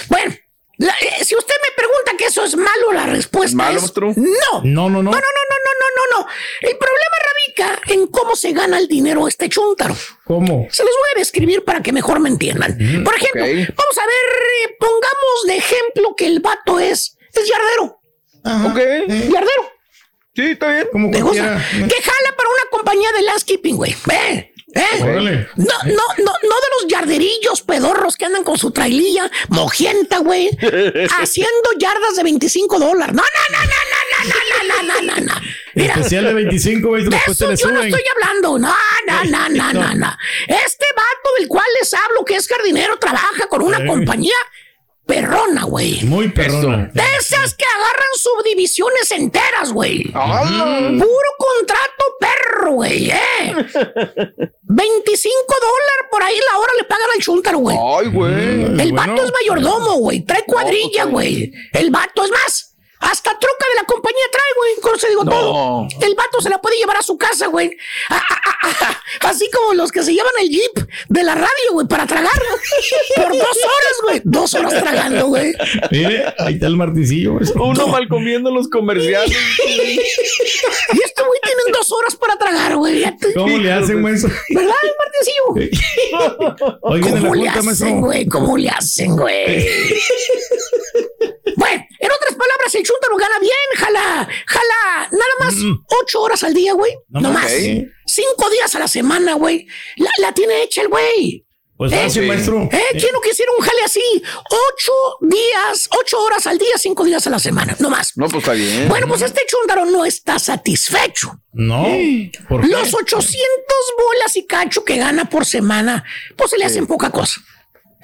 S11: Bueno, la- eh, si usted me pregunta que eso es malo, la respuesta
S1: malo,
S11: es
S1: maestro?
S11: no.
S2: No, no, no.
S11: No, no, no, no, no, no, no. El problema radica en cómo se gana el dinero este chúntaro.
S2: ¿Cómo?
S11: Se los voy a describir para que mejor me entiendan. Por ejemplo, vamos a ver, eh, pongamos de ejemplo que el vato es, es yardero.
S1: Ok.
S11: Yardero.
S1: Sí, está bien.
S2: Como
S11: ¿Te gusta?
S2: cualquiera.
S11: Que jala para una compañía de landscaping, güey. ¿Eh? ¿Eh? No, no, no, no de los yarderillos pedorros que andan con su traililla mojienta, güey, haciendo yardas de 25 dólares. No, no, no, no, no, no, no, no, no, no, no. Mira,
S2: Especial de 25, maestro.
S11: de eso
S2: le
S11: yo no
S2: suben.
S11: estoy hablando. No, no, no, no, no, no. Este vato del cual les hablo, que es jardinero, trabaja con una
S2: Eh.
S11: compañía perrona, güey.
S2: Muy perrona.
S11: De esas que agarran subdivisiones enteras, güey.
S1: Ah.
S11: Puro contrato perro, güey, ¿eh? [LAUGHS] 25 dólares por ahí la hora le pagan al chúntaro, güey.
S1: Ay, güey.
S11: El
S2: bueno.
S11: vato es mayordomo, güey. Trae cuadrilla, güey. El vato es más. Hasta troca de la compañía trae, güey. Con eso digo
S1: No.
S11: todo. El vato se la puede llevar a su casa, güey. Ah, ah, ah. Así como los que se llevan el jeep de la radio, güey, para tragar. Por dos horas, güey. Dos horas tragando, güey.
S2: Mire, ahí está el martillo. maestro.
S1: Uno mal comiendo los comerciales.
S11: Y este güey tienen dos horas para tragar, güey.
S2: ¿Cómo le hacen?
S11: ¿Verdad, Martecillo?
S2: Hoy viene la
S11: ¿Cómo le hacen, güey? ¿Cómo le hacen, güey? bueno, palabras, el chúntaro gana bien, jala, jala, nada más ocho horas al día, güey.
S2: No
S11: No,
S2: más.
S11: Cinco días a la semana, güey. La, la tiene hecha el güey.
S2: Pues
S11: ¿Eh?
S2: fácil, maestro.
S11: ¿Eh? ¿Quién no quisiera un jale así? Ocho días, ocho horas al día, cinco días a la semana, no más.
S1: No, pues está bien.
S11: Bueno, pues este chúndaro no está satisfecho.
S2: No. ¿Por qué?
S11: Los 800 bolas y cacho que gana por semana, pues se le hacen poca cosa.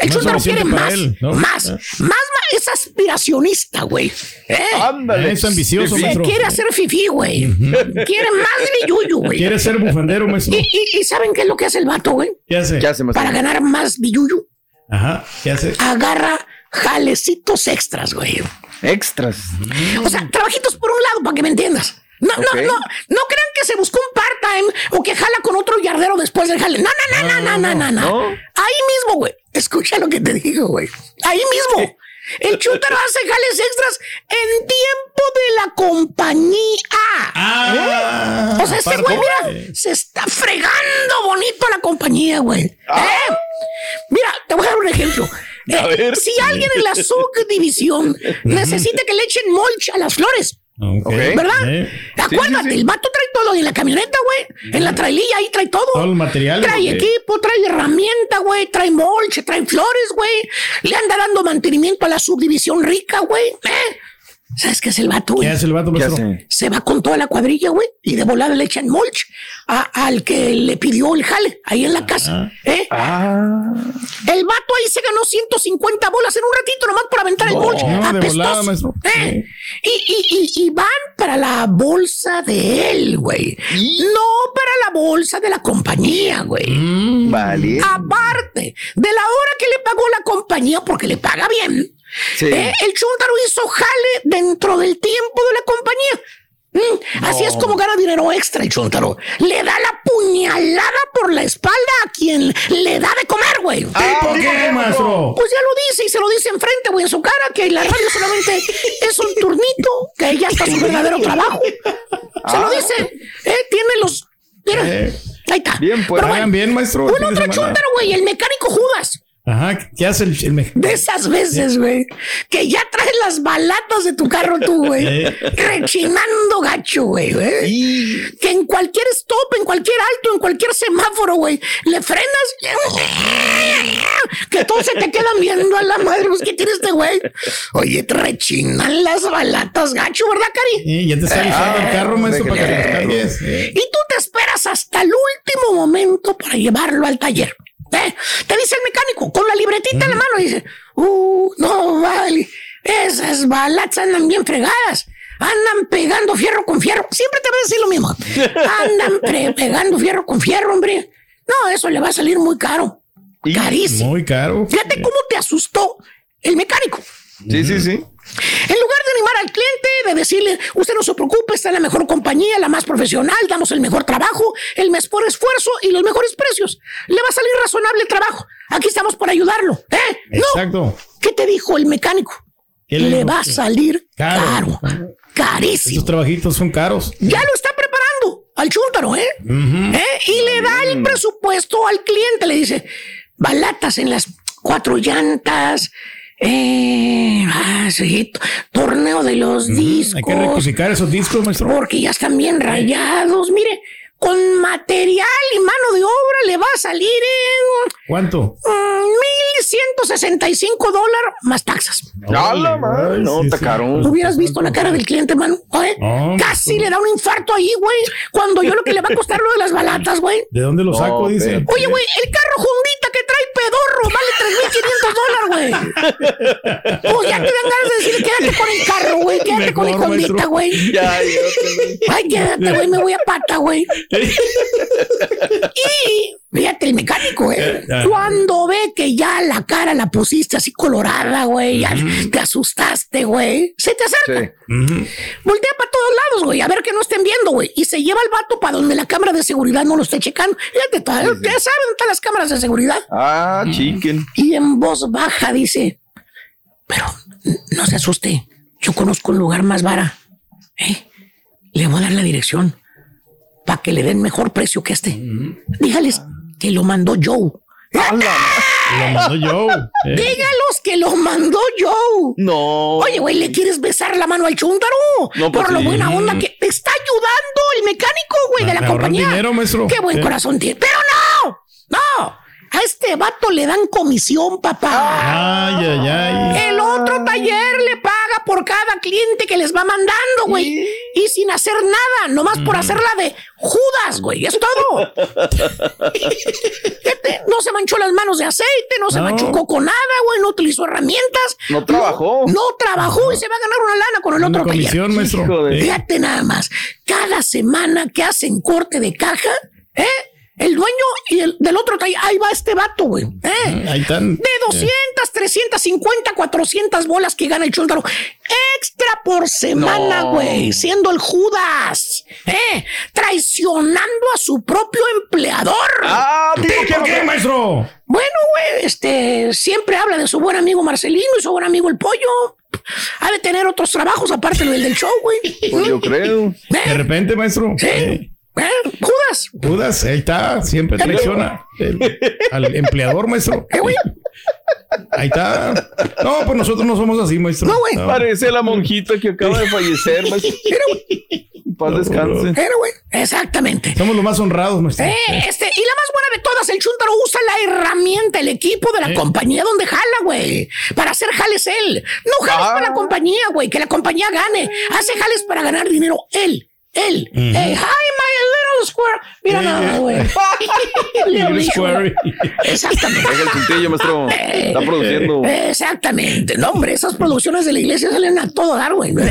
S11: El
S2: No
S11: quiere más,
S2: él, ¿no?
S11: más,
S2: Eh.
S11: más, más, es aspiracionista, güey. ¿Eh?
S1: Ándale.
S2: Es ambicioso,
S11: Se
S2: maestro.
S11: quiere hacer fifí, güey. Quiere más billuyo, güey.
S2: Quiere ser bufandero, maestro.
S11: ¿Y, y, y saben qué es lo que hace el vato, güey?
S2: ¿Qué hace?
S1: ¿Qué hace, maestro?
S11: Para ganar más billuyo,
S2: Ajá. ¿Qué hace?
S11: agarra jalecitos extras, güey.
S1: Extras.
S11: O sea, trabajitos por un lado, para que me entiendas. No, no, no, no crean que se buscó un part-time o que jala con otro yardero después del jale. No, no, no, no, no, no, no, no. Ahí mismo, güey. Escucha lo que te digo, güey. Ahí mismo. El chútaro [LAUGHS] hace jales extras en tiempo de la compañía.
S2: Ah,
S11: O sea, este güey, mira, se está fregando bonito a la compañía, güey. ¿Eh? Mira, te voy a dar un ejemplo.
S1: A
S11: Eh,
S1: ver.
S11: Si alguien en la subdivisión [LAUGHS] necesita que le echen mulch a las flores, ¿verdad?
S2: Eh,
S11: Acuérdate, el vato trae todo en la camioneta, güey. En la traililla ahí trae todo.
S2: Todo el material.
S11: Trae equipo, trae herramienta, güey, trae mulch, trae flores, güey. Le anda dando mantenimiento a la subdivisión rica, güey. ¿Eh? ¿Sabes qué es el vato, güey?
S2: ¿Qué hace el vato.
S11: Se va con toda la cuadrilla, güey, y de volada le echan mulch a- al que le pidió el jale ahí en la casa. ¿eh?
S1: Ah.
S11: El vato ahí se ganó 150 bolas en un ratito nomás por aventar el mulch.
S2: no, de
S11: Apestoso.
S2: volada, maestro.
S11: ¿eh? Y, y- y- y van para la bolsa de él, güey. No para la bolsa de la compañía, güey.
S2: Mm.
S1: Vale.
S11: Aparte de la hora que le pagó la compañía, porque le paga bien,
S1: Sí.
S11: ¿eh? el chúntaro hizo jale dentro del tiempo de la compañía. Mm, Así es como gana dinero extra el chúntaro. Le da la puñalada por la espalda a quien le da de comer, güey.
S2: ¿Por qué, maestro?
S11: Pues ya lo dice y se lo dice enfrente, güey, en su cara, que la radio solamente es un turnito, que ya está su verdadero trabajo. Se lo dice, ¿eh? Tiene los. Mira,
S2: Eh.
S11: ahí está.
S1: Bien, pues.
S11: Pero
S2: Hagan bien, maestro.
S11: un otro
S2: semana.
S11: chúntaro, güey, el mecánico Judas.
S2: Ajá. ¿Qué hace el, el me-
S11: De esas veces, güey, que ya traes las balatas de tu carro tú, güey. [LAUGHS] Rechinando gacho, güey, güey. Que en cualquier stop, en cualquier alto, en cualquier semáforo, güey, le frenas. [LAUGHS] Que todos se te quedan viendo a la madre, pues, ¿qué tiene este güey? Oye, te rechinan las balatas gacho, ¿verdad, Cari?
S2: Eh, ya te está listando el carro, maestro, para que lo cambies. Eh.
S11: Y tú te esperas hasta el último momento para llevarlo al taller. ¿Eh? Te dice el mecánico con la libretita en la mano, dice, uh, no vale, esas balatas andan bien fregadas. Andan pegando fierro con fierro. Siempre te va a decir lo mismo. [LAUGHS] Andan pegando fierro con fierro, hombre. No, eso le va a salir muy caro. Carísimo.
S2: Muy caro.
S11: Fíjate cómo te asustó el mecánico.
S1: Sí, sí, sí.
S11: En lugar de animar al cliente, de decirle, usted no se preocupe, está en la mejor compañía, la más profesional, damos el mejor trabajo, el mejor esfuerzo y los mejores precios. Le va a salir razonable el trabajo. Aquí estamos para ayudarlo. ¿Eh? No.
S2: Exacto.
S11: ¿Qué te dijo el mecánico?
S2: ¿Qué le
S11: va a salir
S2: Caro.
S11: caro. Carísimo.
S2: Esos trabajitos son caros.
S11: Ya lo está preparando al chúntaro, ¿eh? ¿Eh? Y le da el presupuesto al cliente. Le dice, balatas en las cuatro llantas. Eh, ah, sí, torneo de los discos.
S2: Hay que rectificar esos discos, maestro.
S11: Porque ya están bien rayados. Mire, con material y mano de obra le va a salir en
S2: ¿Cuánto?
S11: mm, 1.165 dólares más taxas.
S1: A la madre, no, está caro.
S11: Hubieras visto la cara del cliente, mano. ¿eh?
S2: No,
S11: Casi le da un infarto ahí, güey. Cuando yo lo que le va a costar lo de las balatas, güey.
S2: ¿De dónde lo saco?
S1: No,
S2: Dice.
S11: Oye, güey, el carro Hondita que trae pedorro vale 3.500 dólares, güey. [LAUGHS] Pues ya te dan ganas de decirle, quédate con el carro, güey. Quédate con el
S2: maestro.
S11: güey.
S1: Ya, ya,
S11: Ay, quédate, güey, me voy a pata, güey. [LAUGHS] Y fíjate el mecánico, eh. Cuando ve que ya la cara la pusiste así colorada, güey, ya te asustaste, güey, se te acerca. Voltea para todos lados, güey, a ver que no estén viendo, güey. Y se lleva el vato para donde la cámara de seguridad no lo esté checando. Fíjate, ya saben dónde están las cámaras de seguridad.
S1: Ah, chicken.
S11: Y en voz baja dice, pero no se asuste, yo conozco un lugar más vara. ¿eh? Le voy a dar la dirección para que le den mejor precio que este. Dígales que lo mandó Joe.
S2: Lo mandó yo. Eh.
S11: Dígalos que lo mandó Joe.
S1: No.
S11: Oye, güey, ¿le quieres besar la mano al chúntaro?
S1: No, pues
S11: Por lo
S1: sí.
S11: buena onda que te está ayudando el mecánico, güey, de la compañía.
S2: dinero, maestro.
S11: Qué buen
S2: Eh.
S11: corazón tiene. Pero no, no. A este vato le dan comisión, papá.
S2: Ay, ay, ay.
S11: El otro taller le paga por cada cliente que les va mandando, güey. Y sin hacer nada, nomás por hacer la de Judas, güey. Es todo. Fíjate, [LAUGHS] no se manchó las manos de aceite, no se
S1: No.
S11: machucó con nada, güey. No utilizó herramientas.
S1: No trabajó.
S11: No, trabajó y se va a ganar una lana con el
S2: Una
S11: otro taller.
S2: comisión, maestro.
S11: Fíjate nada más. Cada semana que hacen corte de caja, ¿eh? El dueño y el del otro taller, ahí va este vato, güey. ¿eh?
S2: Ahí están.
S11: De 200, 350, 400 bolas que gana el chúntaro. Extra por semana,
S1: No.
S11: güey. Siendo el Judas. ¿eh? Traicionando a su propio empleador.
S1: Ah,
S2: ¿Por qué, maestro?
S11: Bueno, güey, este siempre habla de su buen amigo Marcelino y su buen amigo el pollo. Ha de tener otros trabajos aparte del del show, güey.
S1: Pues yo creo. [LAUGHS]
S2: De repente, maestro.
S11: Sí. Judas.
S2: Judas, ahí está, siempre traiciona el- al empleador, maestro.
S11: ¿Eh, güey?
S2: Ahí está. No, pues nosotros no somos así, maestro.
S11: No, güey.
S1: Parece la monjita que acaba de fallecer, maestro. [LAUGHS] Paz descanse.
S11: Güey, exactamente.
S2: Somos los más honrados, maestro.
S11: Eh, este, y la más buena de todas, el Chuntaro usa la herramienta, el equipo de la
S2: Eh.
S11: compañía donde jala, güey. Para hacer jales él. No jales
S1: Ah.
S11: para la compañía, güey. Que la compañía gane. Hace jales para ganar dinero él. Él.
S2: Ujú.
S11: Eh, hi, my little square. Mira
S2: Eh,
S11: nada, güey. [LAUGHS] [LAUGHS]
S2: Little square.
S11: Exactamente.
S1: Deja el cintillo, maestro. Está produciendo.
S11: Exactamente. No, hombre, esas producciones de la iglesia salen a todo dar, güey. [LAUGHS]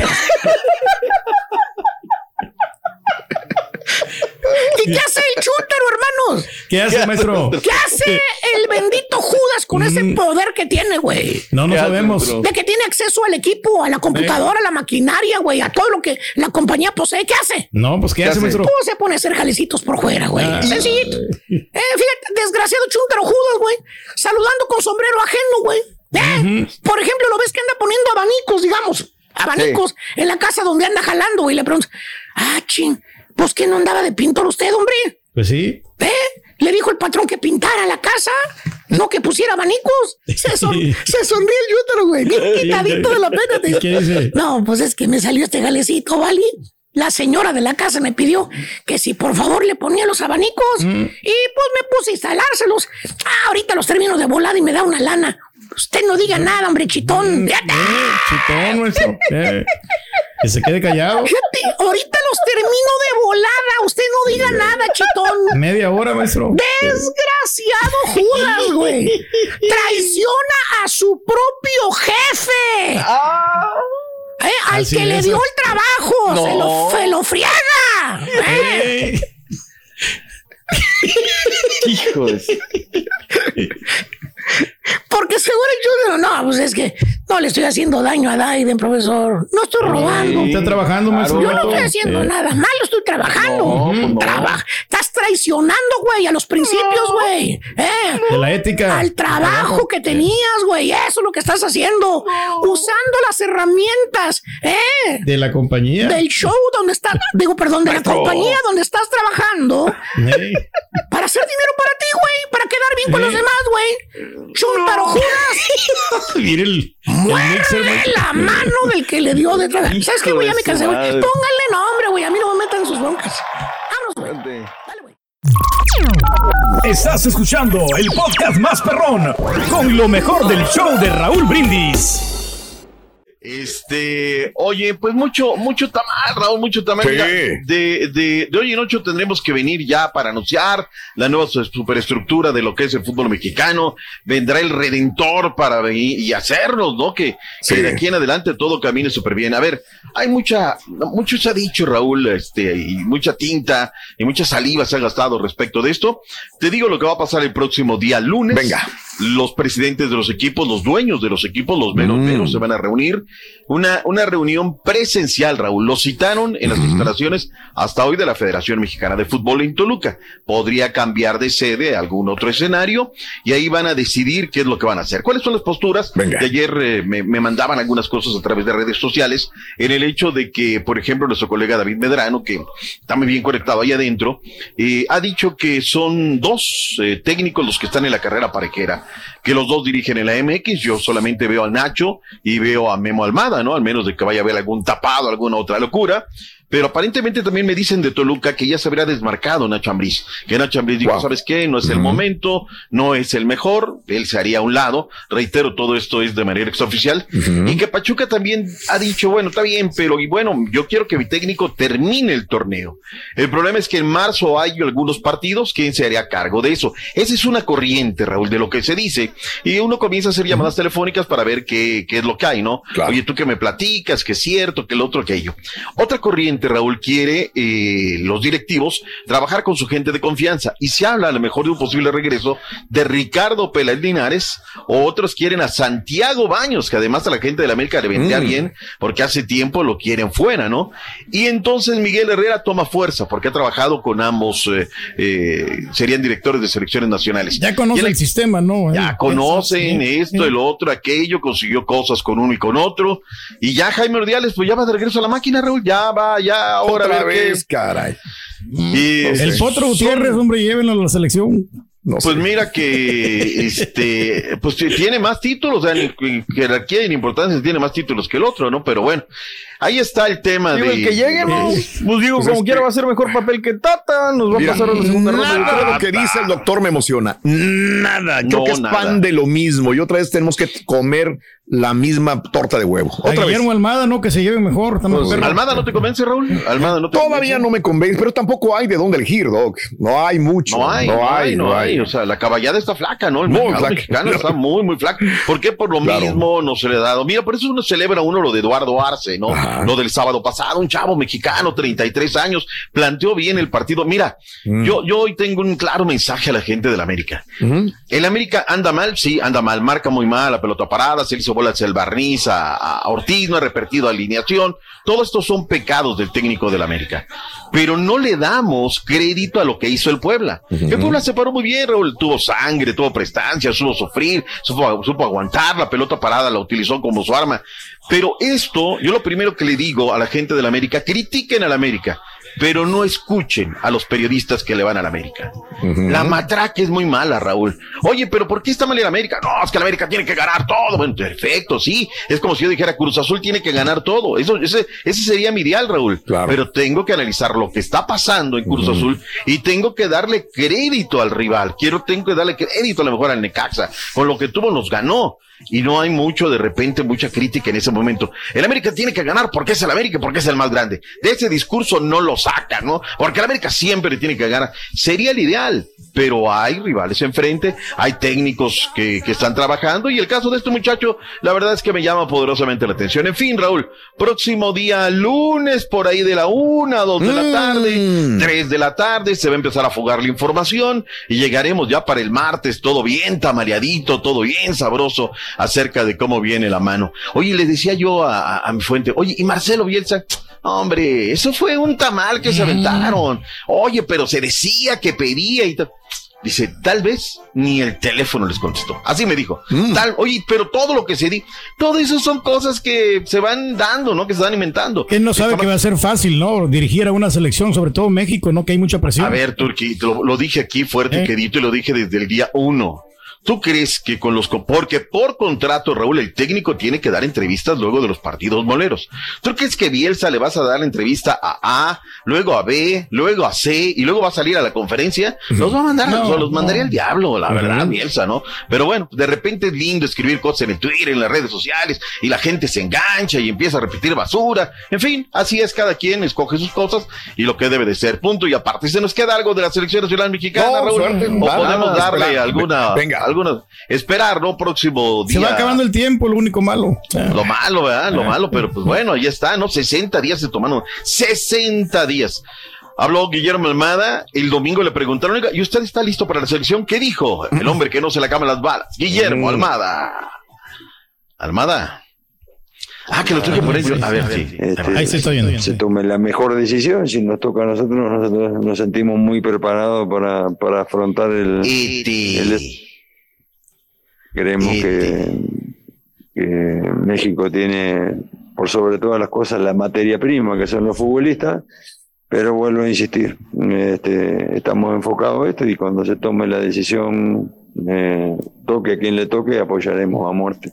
S11: ¿Y qué hace el chúntaro, hermanos?
S2: ¿Qué hace, maestro?
S11: ¿Qué hace el bendito Judas con ese poder que tiene, güey?
S2: No, no
S1: ¿Qué hace,
S2: sabemos.
S1: maestro?
S11: De que tiene acceso al equipo, a la computadora, a la maquinaria, güey, a todo lo que la compañía posee. ¿Qué hace?
S2: No, pues ¿qué,
S1: ¿Qué
S2: hace,
S1: hace?
S2: maestro?
S11: ¿Cómo se pone a hacer jalecitos por fuera, güey?
S2: Ah.
S11: Sencillito. Eh, fíjate, desgraciado chúntaro Judas, güey. Saludando con sombrero ajeno, güey. Eh, Por ejemplo, lo ves que anda poniendo abanicos, digamos. Abanicos en la casa donde anda jalando, güey. Le preguntas, ah, ching, pues que no andaba de pintor usted, hombre.
S2: Pues sí.
S11: ¿Eh? Le dijo el patrón que pintara la casa, no que pusiera abanicos. Se, [LAUGHS] son, se sonríe el chúntaro, güey. Bien quitadito de la pena.
S2: ¿Qué dice?
S11: no, pues es que me salió este galecito, ¿vale? La señora de la casa me pidió que si por favor le ponía los abanicos y pues me puse a instalárselos. Ah, ahorita los termino de volada y me da una lana. Usted no diga nada, hombre, chitón. Fíjate,
S2: Eh, chitón, maestro. Eh, que se quede callado.
S11: ahorita los termino diga nada, chitón.
S2: Media hora, maestro.
S11: Desgraciado Judas, güey. Traiciona a su propio jefe. Eh, al
S2: Así
S11: que le dio el trabajo. Se, lo, se lo friega. Eh. [LAUGHS]
S2: Eh,
S1: Hijos.
S11: Porque seguro yo no, no, pues es que no le estoy haciendo daño a Daiden, profesor. No estoy robando.
S2: Está trabajando, maestro.
S11: Yo no estoy haciendo
S2: Eh,
S11: nada malo, estoy trabajando.
S1: No, pues no.
S11: Traba- Estás traicionando, güey, a los principios, güey. ¿Eh?
S2: De la ética.
S11: Al trabajo que tenías, güey. Eso es lo que estás haciendo. Usando las herramientas, ¿eh?
S2: De la compañía.
S11: Del show donde estás, digo, perdón, de la compañía donde estás trabajando [LAUGHS] para hacer dinero para ti, güey, para quedar bien con los demás, güey. Chúntaro Judas. [LAUGHS]
S2: Mire el, maestro.
S11: la mano del que le dio de trabajar. ¿Sabes qué, güey? Ya me cansé, güey. Pónganle nombre, güey. A mí no me metan en sus broncas. Vámonos, güey. Dale, güey.
S12: Estás escuchando el podcast más perrón con lo mejor del show de Raúl Brindis.
S19: Este, oye, pues mucho, mucho tamal, Raúl, mucho tamal.
S1: Sí.
S19: De, de, de hoy en ocho tendremos que venir ya para anunciar la nueva su- superestructura de lo que es el fútbol mexicano. Vendrá el redentor para venir y hacernos, ¿no? Que,
S1: Sí.
S19: que de aquí en adelante todo camine súper bien. A ver, hay mucha, mucho se ha dicho, Raúl, este, y mucha tinta y mucha saliva se ha gastado respecto de esto. Te digo lo que va a pasar el próximo día lunes.
S1: Venga.
S19: Los presidentes de los equipos, los dueños de los equipos, los menos
S1: Mm.
S19: menos se van a reunir. Una, una reunión presencial, Raúl. Lo citaron en las instalaciones hasta hoy de la Federación Mexicana de Fútbol en Toluca. Podría cambiar de sede a algún otro escenario y ahí van a decidir qué es lo que van a hacer. ¿Cuáles son las posturas?
S1: Venga.
S19: De ayer eh, me, me mandaban algunas cosas a través de redes sociales en el hecho de que, por ejemplo, nuestro colega David Medrano, que está muy bien conectado ahí adentro, eh, ha dicho que son dos eh, técnicos los que están en la carrera parejera, que los dos dirigen en la MX. Yo solamente veo a Nacho y veo a Memo Almada, ¿no? Al menos de que vaya a haber algún tapado, alguna otra locura. Pero aparentemente también me dicen de Toluca que ya se habría desmarcado Nacho Ambriz, que Nacho Ambriz dijo, ¿sabes qué? No es el momento, no es el mejor, él se haría a un lado, reitero, todo esto es de manera extraoficial, y que Pachuca también ha dicho, bueno, está bien, pero y bueno, yo quiero que mi técnico termine el torneo. El problema es que en marzo hay algunos partidos, ¿quién se haría cargo de eso? Esa es una corriente, Raúl, de lo que se dice, y uno comienza a hacer llamadas telefónicas para ver qué, qué es lo que hay, ¿no? Oye, tú que me platicas, que es cierto, que el otro, aquello. Otra corriente, Raúl, quiere eh, los directivos trabajar con su gente de confianza, y se habla a lo mejor de un posible regreso de Ricardo Peláez Linares, o otros quieren a Santiago Baños, que además a la gente de la América le vendría
S1: Mm.
S19: bien, porque hace tiempo lo quieren fuera, ¿no? Y entonces Miguel Herrera toma fuerza, porque ha trabajado con ambos, eh, eh, serían directores de selecciones nacionales.
S2: Ya conoce el sistema, ¿no?
S19: ya conocen
S2: Sí,
S19: esto,
S2: sí.
S19: el otro, aquello, consiguió cosas con uno y con otro. Y ya Jaime Ordiales, pues ya va de regreso a la máquina, Raúl. Ya va, ya ahora.
S1: Otra
S19: a ver qué-
S1: vez, caray.
S19: Y,
S2: El
S19: este,
S2: Potro Gutiérrez, hombre, llévenlo a la selección.
S19: Pues mira que [LAUGHS] este pues tiene más títulos, o sea, en, jerarquía y en importancia tiene más títulos que el otro, ¿no? Pero bueno, ahí está el tema
S5: Digo,
S19: de
S5: el que llegue, ¿no? Pues digo,
S1: Pues
S5: como quiera
S1: que-
S5: va a ser mejor papel que Tata, nos va
S1: Mira,
S5: a pasar a la segunda ronda.
S1: Nada de lo que dice el doctor me emociona. Nada. Creo
S19: No,
S1: que es
S19: nada.
S1: pan de lo mismo. Y otra vez tenemos que comer la misma torta de huevo.
S2: A
S1: Otra vez.
S2: Guillermo Almada, ¿no? Que se lleve mejor.
S19: Pues. Almada no te convence, Raúl. Almada no te
S1: Todavía no me convence, pero tampoco hay de dónde elegir, Doc. No hay mucho.
S19: No hay, no hay, no hay. O sea, la caballada está flaca, ¿no? El
S1: Muy
S19: mercado
S1: flaca.
S19: mexicano está muy, muy flaco. ¿Por qué? Por lo
S1: Claro.
S19: mismo no se le ha dado. Mira, por eso uno celebra uno lo de Eduardo Arce, ¿no? Lo del sábado pasado, un chavo mexicano, 33 años, planteó bien el partido. Mira,
S1: Mm.
S19: yo, yo hoy tengo un claro mensaje a la gente del América. El América anda mal, sí, anda mal, marca muy mal, la pelota parada, se le hizo bolas el barniz a, a Ortiz, no ha repetido alineación. Todo esto son pecados del técnico del América. Pero no le damos crédito a lo que hizo el Puebla. El Puebla se paró muy bien, Raúl, tuvo sangre, tuvo prestancia, supo sufrir, supo, supo aguantar, la pelota parada la utilizó como su arma. Pero esto, yo lo primero que le digo a la gente del América, critiquen al América, pero no escuchen a los periodistas que le van al América. La matraca es muy mala, Raúl. Oye, pero ¿por qué está mal el América? No, es que el América tiene que ganar todo. Bueno, perfecto, sí. Es como si yo dijera Cruz Azul tiene que ganar todo. Eso, ese, ese sería mi ideal, Raúl. Pero tengo que analizar lo que está pasando en Cruz Azul y tengo que darle crédito al rival. Quiero, tengo que darle crédito a lo mejor al Necaxa. Con lo que tuvo nos ganó. Y no hay mucho, de repente, mucha crítica en ese momento. El América tiene que ganar porque es el América, y porque es el más grande. De ese discurso no lo sacan, ¿no? Porque el América siempre tiene que ganar. Sería el ideal, pero hay rivales enfrente, hay técnicos que, que están trabajando y el caso de este muchacho, la verdad es que me llama poderosamente la atención. En fin, Raúl, próximo día lunes, por ahí de la una, dos de la tarde, tres de la tarde, se va a empezar a fugar la información y llegaremos ya para el martes, todo bien tamaleadito, todo bien sabroso acerca de cómo viene la mano. Oye, le decía yo a, a- a mi fuente, oye, y Marcelo Bielsa, hombre, eso fue un tamal que se aventaron. Oye, pero se decía que pedía y tal. Dice, tal vez ni el teléfono les contestó. Así me dijo. Tal, oye, pero todo lo que se di, todo eso son cosas que se van dando, ¿no? Que se van inventando.
S2: Él no sabe
S19: Estaba-
S2: que va a ser fácil, ¿no? Dirigir a una selección, sobre todo México, ¿no? Que hay mucha presión.
S19: A ver, Turki, lo, lo dije aquí fuerte y
S2: ¿Eh?
S19: quedito y lo dije desde el día uno. ¿Tú crees que con los, porque por contrato, Raúl, el técnico tiene que dar entrevistas luego de los partidos moleros? ¿Tú crees que Bielsa le vas a dar la entrevista a A, luego a B, luego a C y luego va a salir a la conferencia? Los va a mandar,
S1: No,
S19: o los mandaría al diablo, la verdad, Bielsa, ¿no? Pero bueno, de repente es lindo escribir cosas en el Twitter, en las redes sociales y la gente se engancha y empieza a repetir basura. En fin, así es, cada quien escoge sus cosas y lo que debe de ser. Punto. Y aparte, ¿se nos queda algo de la selección nacional mexicana,
S1: No,
S19: Raúl?
S1: suerte,
S19: o podemos darle alguna,
S1: Venga.
S19: Alguna, esperar, ¿no? Próximo
S2: Se
S19: día.
S2: va acabando el tiempo, lo único malo.
S19: Lo malo, ¿verdad? Lo malo, pero pues bueno, ahí está, ¿no? 60 días se tomaron. 60 días. Habló Guillermo Almada, el domingo le preguntaron, "Oiga, ¿y usted está listo para la selección? ¿Qué dijo? El hombre que no se le acaban las balas. Guillermo
S1: Mm.
S19: Almada. Almada. Ah, que lo traje por ello. A ver, sí.
S20: Este, se tome la mejor decisión. Si nos toca a nosotros, nosotros nos sentimos muy preparados para, para afrontar el, el- Creemos que, que México tiene, por sobre todas las cosas, la materia prima, que son los futbolistas, pero vuelvo a insistir, este, estamos enfocados en esto y cuando se tome la decisión eh, toque a quien le toque, apoyaremos a muerte.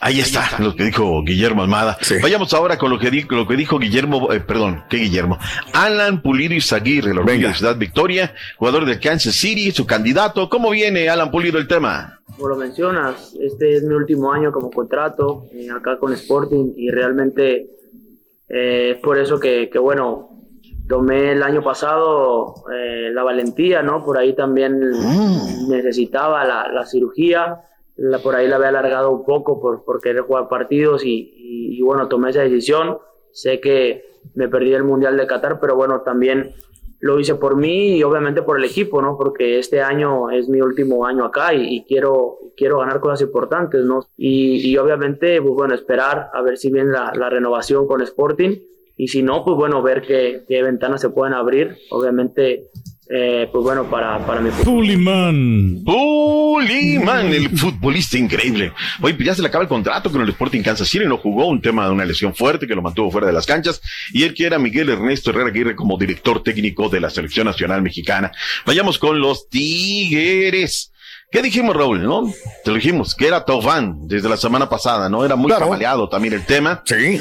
S19: Ahí está, lo que dijo Guillermo Almada. Vayamos ahora con lo que, dijo, lo que dijo Guillermo, eh, perdón, ¿qué Guillermo? Alan Pulido Izaguirre, de Ciudad Victoria, jugador del Kansas City, su candidato. ¿Cómo viene Alan Pulido el tema?
S21: Como lo mencionas, este es mi último año como contrato eh, acá con Sporting y realmente eh, es por eso que, que, bueno, tomé el año pasado eh, la valentía, ¿no? Por ahí también
S19: Mm.
S21: necesitaba la, la cirugía, la, por ahí la había alargado un poco por, por querer jugar partidos y, y- y, bueno, tomé esa decisión. Sé que me perdí el Mundial de Qatar, pero bueno, también lo hice por mí y obviamente por el equipo, ¿no? Porque este año es mi último año acá y, y quiero, quiero ganar cosas importantes, ¿no? Y, y obviamente, pues bueno, esperar a ver si viene la, renovación con Sporting y si no, pues bueno, ver qué, qué ventanas se pueden abrir, obviamente, eh, pues bueno, para, para mi.
S19: Puliman. Puliman, el futbolista increíble. Oye, pues ya se le acaba el contrato con el Sporting Kansas City, no jugó un tema de una lesión fuerte que lo mantuvo fuera de las canchas. Y él quiere a Miguel Ernesto Herrera Aguirre como director técnico de la Selección Nacional Mexicana. Vayamos con los Tigres. ¿Qué dijimos, Raúl? ¿No? Te lo dijimos, que era Tofán desde la semana pasada, ¿no? Era muy camaleado también el tema.
S1: Sí.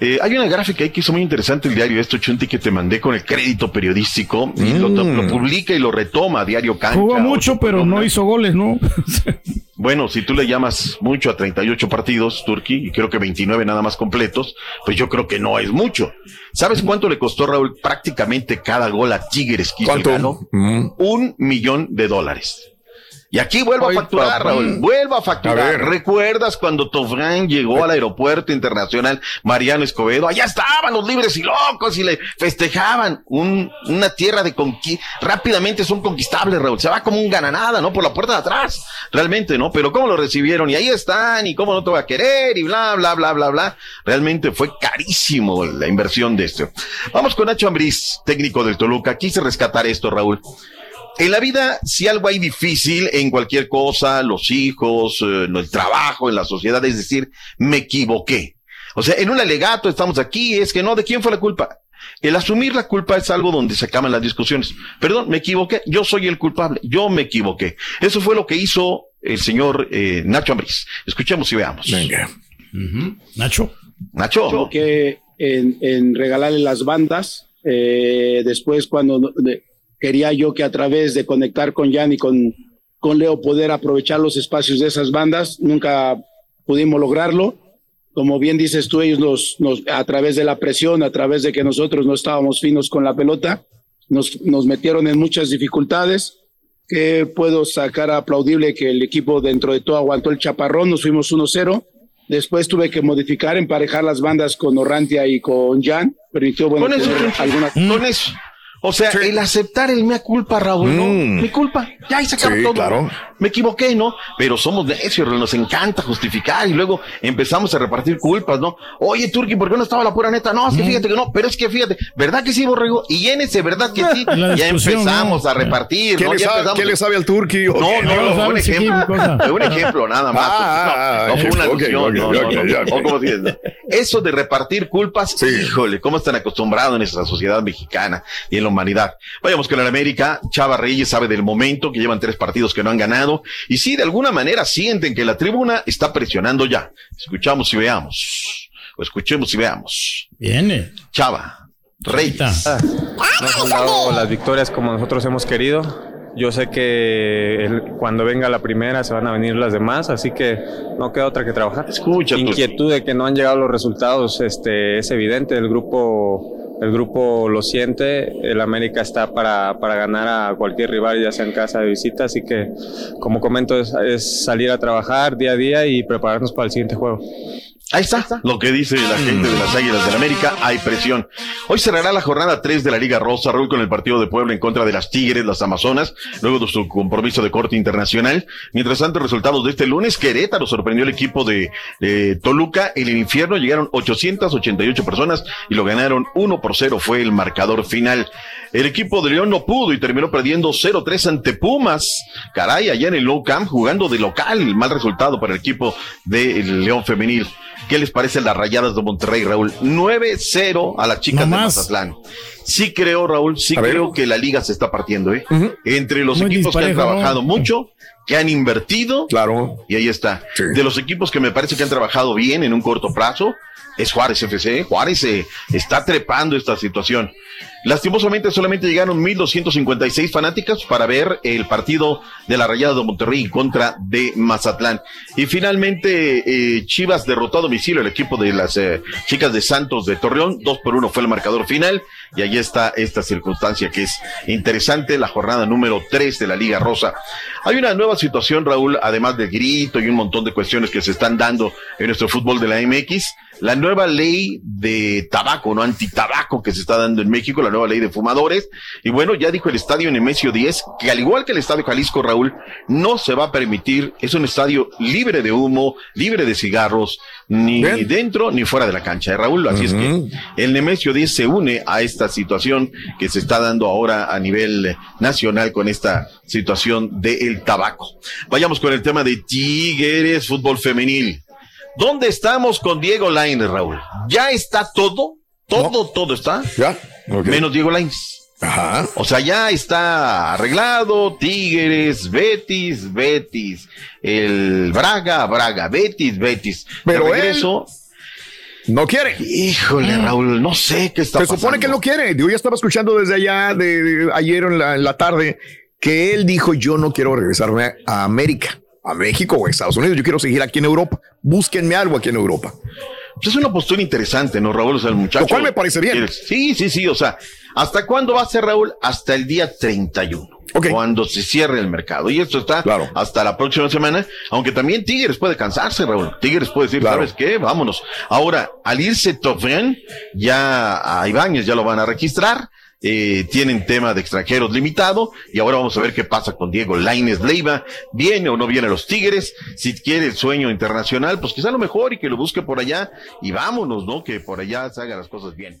S19: Eh, hay una gráfica ahí que hizo muy interesante el diario esto, Chunti, que te mandé con el crédito periodístico. Y lo, lo publica y lo retoma Diario Cancha.
S2: Jugó mucho, pero no hizo goles, ¿no? [LAUGHS]
S19: Bueno, si tú le llamas mucho a 38 partidos, Turki, y creo que 29 nada más completos, pues yo creo que no es mucho. ¿Sabes cuánto le costó, Raúl, prácticamente cada gol a Tigres que hizo el
S1: ¿Cuánto?
S19: Galo? Un millón de dólares. Y aquí vuelvo
S1: Ay,
S19: a facturar,
S1: papá.
S19: Raúl. Vuelvo a facturar. ¿Recuerdas cuando Tofrán llegó al aeropuerto internacional Mariano Escobedo? Allá estaban los libres y locos y le festejaban. Un, una tierra de conquista. Rápidamente son conquistables, Raúl. Se va como un gananada, ¿no? Por la puerta de atrás. Realmente, ¿no? Pero cómo lo recibieron y ahí están y cómo no te va a querer y bla, bla, bla, bla, bla. Realmente fue carísimo la inversión de esto. Vamos con Nacho Ambriz, técnico del Toluca. Quise rescatar esto, Raúl. En la vida, si algo hay difícil en cualquier cosa, los hijos, eh, en el trabajo, en la sociedad, es decir, me equivoqué. O sea, en un alegato estamos aquí, es que no, ¿de quién fue la culpa? El asumir la culpa es algo donde se acaban las discusiones. Perdón, me equivoqué, yo soy el culpable, yo me equivoqué. Eso fue lo que hizo el señor eh, Nacho Ambriz. Escuchemos y veamos.
S1: Venga.
S2: Nacho.
S19: Nacho.
S22: Creo que en, en regalarle las bandas, eh, después cuando de- quería yo que a través de conectar con Jan y con, con Leo poder aprovechar los espacios de esas bandas, nunca pudimos lograrlo. Como bien dices tú, ellos nos, nos, a través de la presión, a través de que nosotros no estábamos finos con la pelota, nos, nos metieron en muchas dificultades. Que puedo sacar aplaudible que el equipo dentro de todo aguantó el chaparrón, nos fuimos 1-0. Después tuve que modificar, emparejar las bandas con Orrantia y con Jan. Permitió, bueno,
S19: Con eso,
S22: algunas.
S19: con eso. O sea, el aceptar el mea culpa, Raúl, ¿no?
S1: Mm.
S19: Mi culpa, ya ahí se acaba
S1: Sí,
S19: todo.
S1: claro.
S19: Me equivoqué, ¿no? Pero somos necios, nos encanta justificar y luego empezamos a repartir culpas, ¿no? Oye, Turki, ¿por qué no estaba la pura neta? No, es que fíjate que no, pero es que fíjate, ¿verdad que sí, Borrego? Y en ese, ¿verdad que sí? [LAUGHS] Ya empezamos
S1: ¿no?
S19: a repartir,
S1: ¿Qué
S19: ¿no?
S1: le
S19: Ya
S1: sabe-
S19: empezamos-
S1: qué le sabe al Turki?
S19: No, no,
S1: No
S19: no, fue un ejemplo. un ejemplo, nada más.
S1: Ah,
S19: no, no fue una alusión, Eso de repartir culpas, híjole, cómo están acostumbrados en nuestra sociedad mexicana y en humanidad. Vayamos con el América. Chava Reyes sabe del momento, que llevan tres partidos que no han ganado. Y sí, de alguna manera sienten que la tribuna está presionando ya. Escuchamos y veamos. O escuchemos y veamos.
S2: Viene.
S19: Chava Reyes.
S23: No se han dado las victorias como nosotros hemos querido. Yo sé que el- cuando venga la primera se van a venir las demás, así que no queda otra que trabajar.
S19: Escucha,
S23: Inquietud de que no han llegado los resultados, este, es evidente. El grupo, el grupo lo siente. El América está para, para ganar a cualquier rival, ya sea en casa de visita. Así que, como comento, es, es salir a trabajar día a día y prepararnos para el siguiente juego.
S19: Ahí está lo que dice la gente de las Águilas del América. Hay presión. Hoy cerrará la jornada 3 de la Liga Rosa, Raúl, con el partido de Puebla en contra de las Tigres, las Amazonas, luego de su compromiso de corte internacional. Mientras tanto, resultados de este lunes, Querétaro sorprendió el equipo de, de Toluca. En el infierno llegaron 888 personas y lo ganaron 1 por 0. Fue el marcador final. El equipo de León no pudo y terminó perdiendo 0-3 ante Pumas. Caray, allá en el Low Camp, jugando de local. Mal resultado para el equipo del León Femenil. ¿Qué les parece las rayadas de Monterrey, Raúl? 9-0 a las chicas
S2: No
S19: de. Mazatlán. Sí creo, Raúl, sí
S1: A ver.
S19: creo que la liga se está partiendo, ¿eh? Entre los
S2: Muy
S19: equipos que han trabajado mucho que han invertido.
S1: Claro.
S19: Y ahí está. De los equipos que me parece que han trabajado bien en un corto plazo, es Juárez FC. Juárez eh, está trepando esta situación. Lastimosamente solamente llegaron 1.256 fanáticas para ver el partido de la Rayada de Monterrey contra de Mazatlán. Y finalmente eh, Chivas derrotó a domicilio el equipo de las eh, chicas de Santos de Torreón. Dos por uno fue el marcador final. Y ahí está esta circunstancia que es interesante, la jornada número 3 de la Liga Rosa. Hay una nueva situación, Raúl, además del grito y un montón de cuestiones que se están dando en nuestro fútbol de la MX la nueva ley de tabaco, no antitabaco que se está dando en México, la nueva ley de fumadores. Y bueno, ya dijo el estadio Nemesio 10 que al igual que el estadio Jalisco, Raúl, no se va a permitir, es un estadio libre de humo, libre de cigarros, ni dentro ni fuera de la cancha, ¿eh, Raúl? Así es que el Nemesio 10 se une a esta situación que se está dando ahora a nivel nacional con esta situación del tabaco. Vayamos con el tema de Tigres, fútbol femenil. ¿Dónde estamos con Diego Lainez, Raúl? ¿Ya está todo? Todo, todo está.
S1: Ya.
S19: Menos Diego Lainez.
S1: Ajá.
S19: O sea, ya está arreglado. Tigres, Betis, Betis. El Braga, Braga, Betis, Betis.
S1: Pero
S19: De regreso.
S1: No quiere.
S19: Híjole, Raúl, no sé qué está
S1: Se
S19: pasando.
S1: supone que no quiere. Yo ya estaba escuchando desde allá, de, de ayer en la, en la tarde, que él dijo: Yo no quiero regresarme a América, a México o a Estados Unidos. Yo quiero seguir aquí en Europa. Búsquenme algo aquí en Europa.
S19: Pues es una postura interesante, ¿no, Raúl? O sea, el muchacho.
S1: Lo cual me parece bien.
S19: Sí, sí, sí. O sea, ¿hasta cuándo va a ser, Raúl? Hasta el día 31. Cuando se cierre el mercado. Y esto está hasta la próxima semana. Aunque también Tigres puede cansarse, Raúl. Tigres puede decir, ¿sabes qué? Vámonos. Ahora, al irse Tofren, ya a Ibáñez ya lo van a registrar. Eh, tienen tema de extranjeros limitado y ahora vamos a ver qué pasa con Diego Laines Leiva. ¿Viene o no viene a los Tigres? Si quiere el sueño internacional, pues quizá lo mejor y que lo busque por allá y vámonos, ¿no? Que por allá se hagan las cosas bien.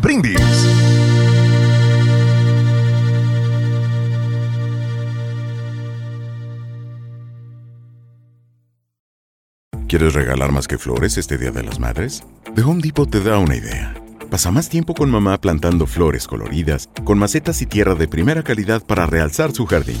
S1: Brindis.
S15: ¿Quieres regalar más que flores este Día de las Madres? The Home Depot te da una idea. Pasa más tiempo con mamá plantando flores coloridas, con macetas y tierra de primera calidad para realzar su jardín.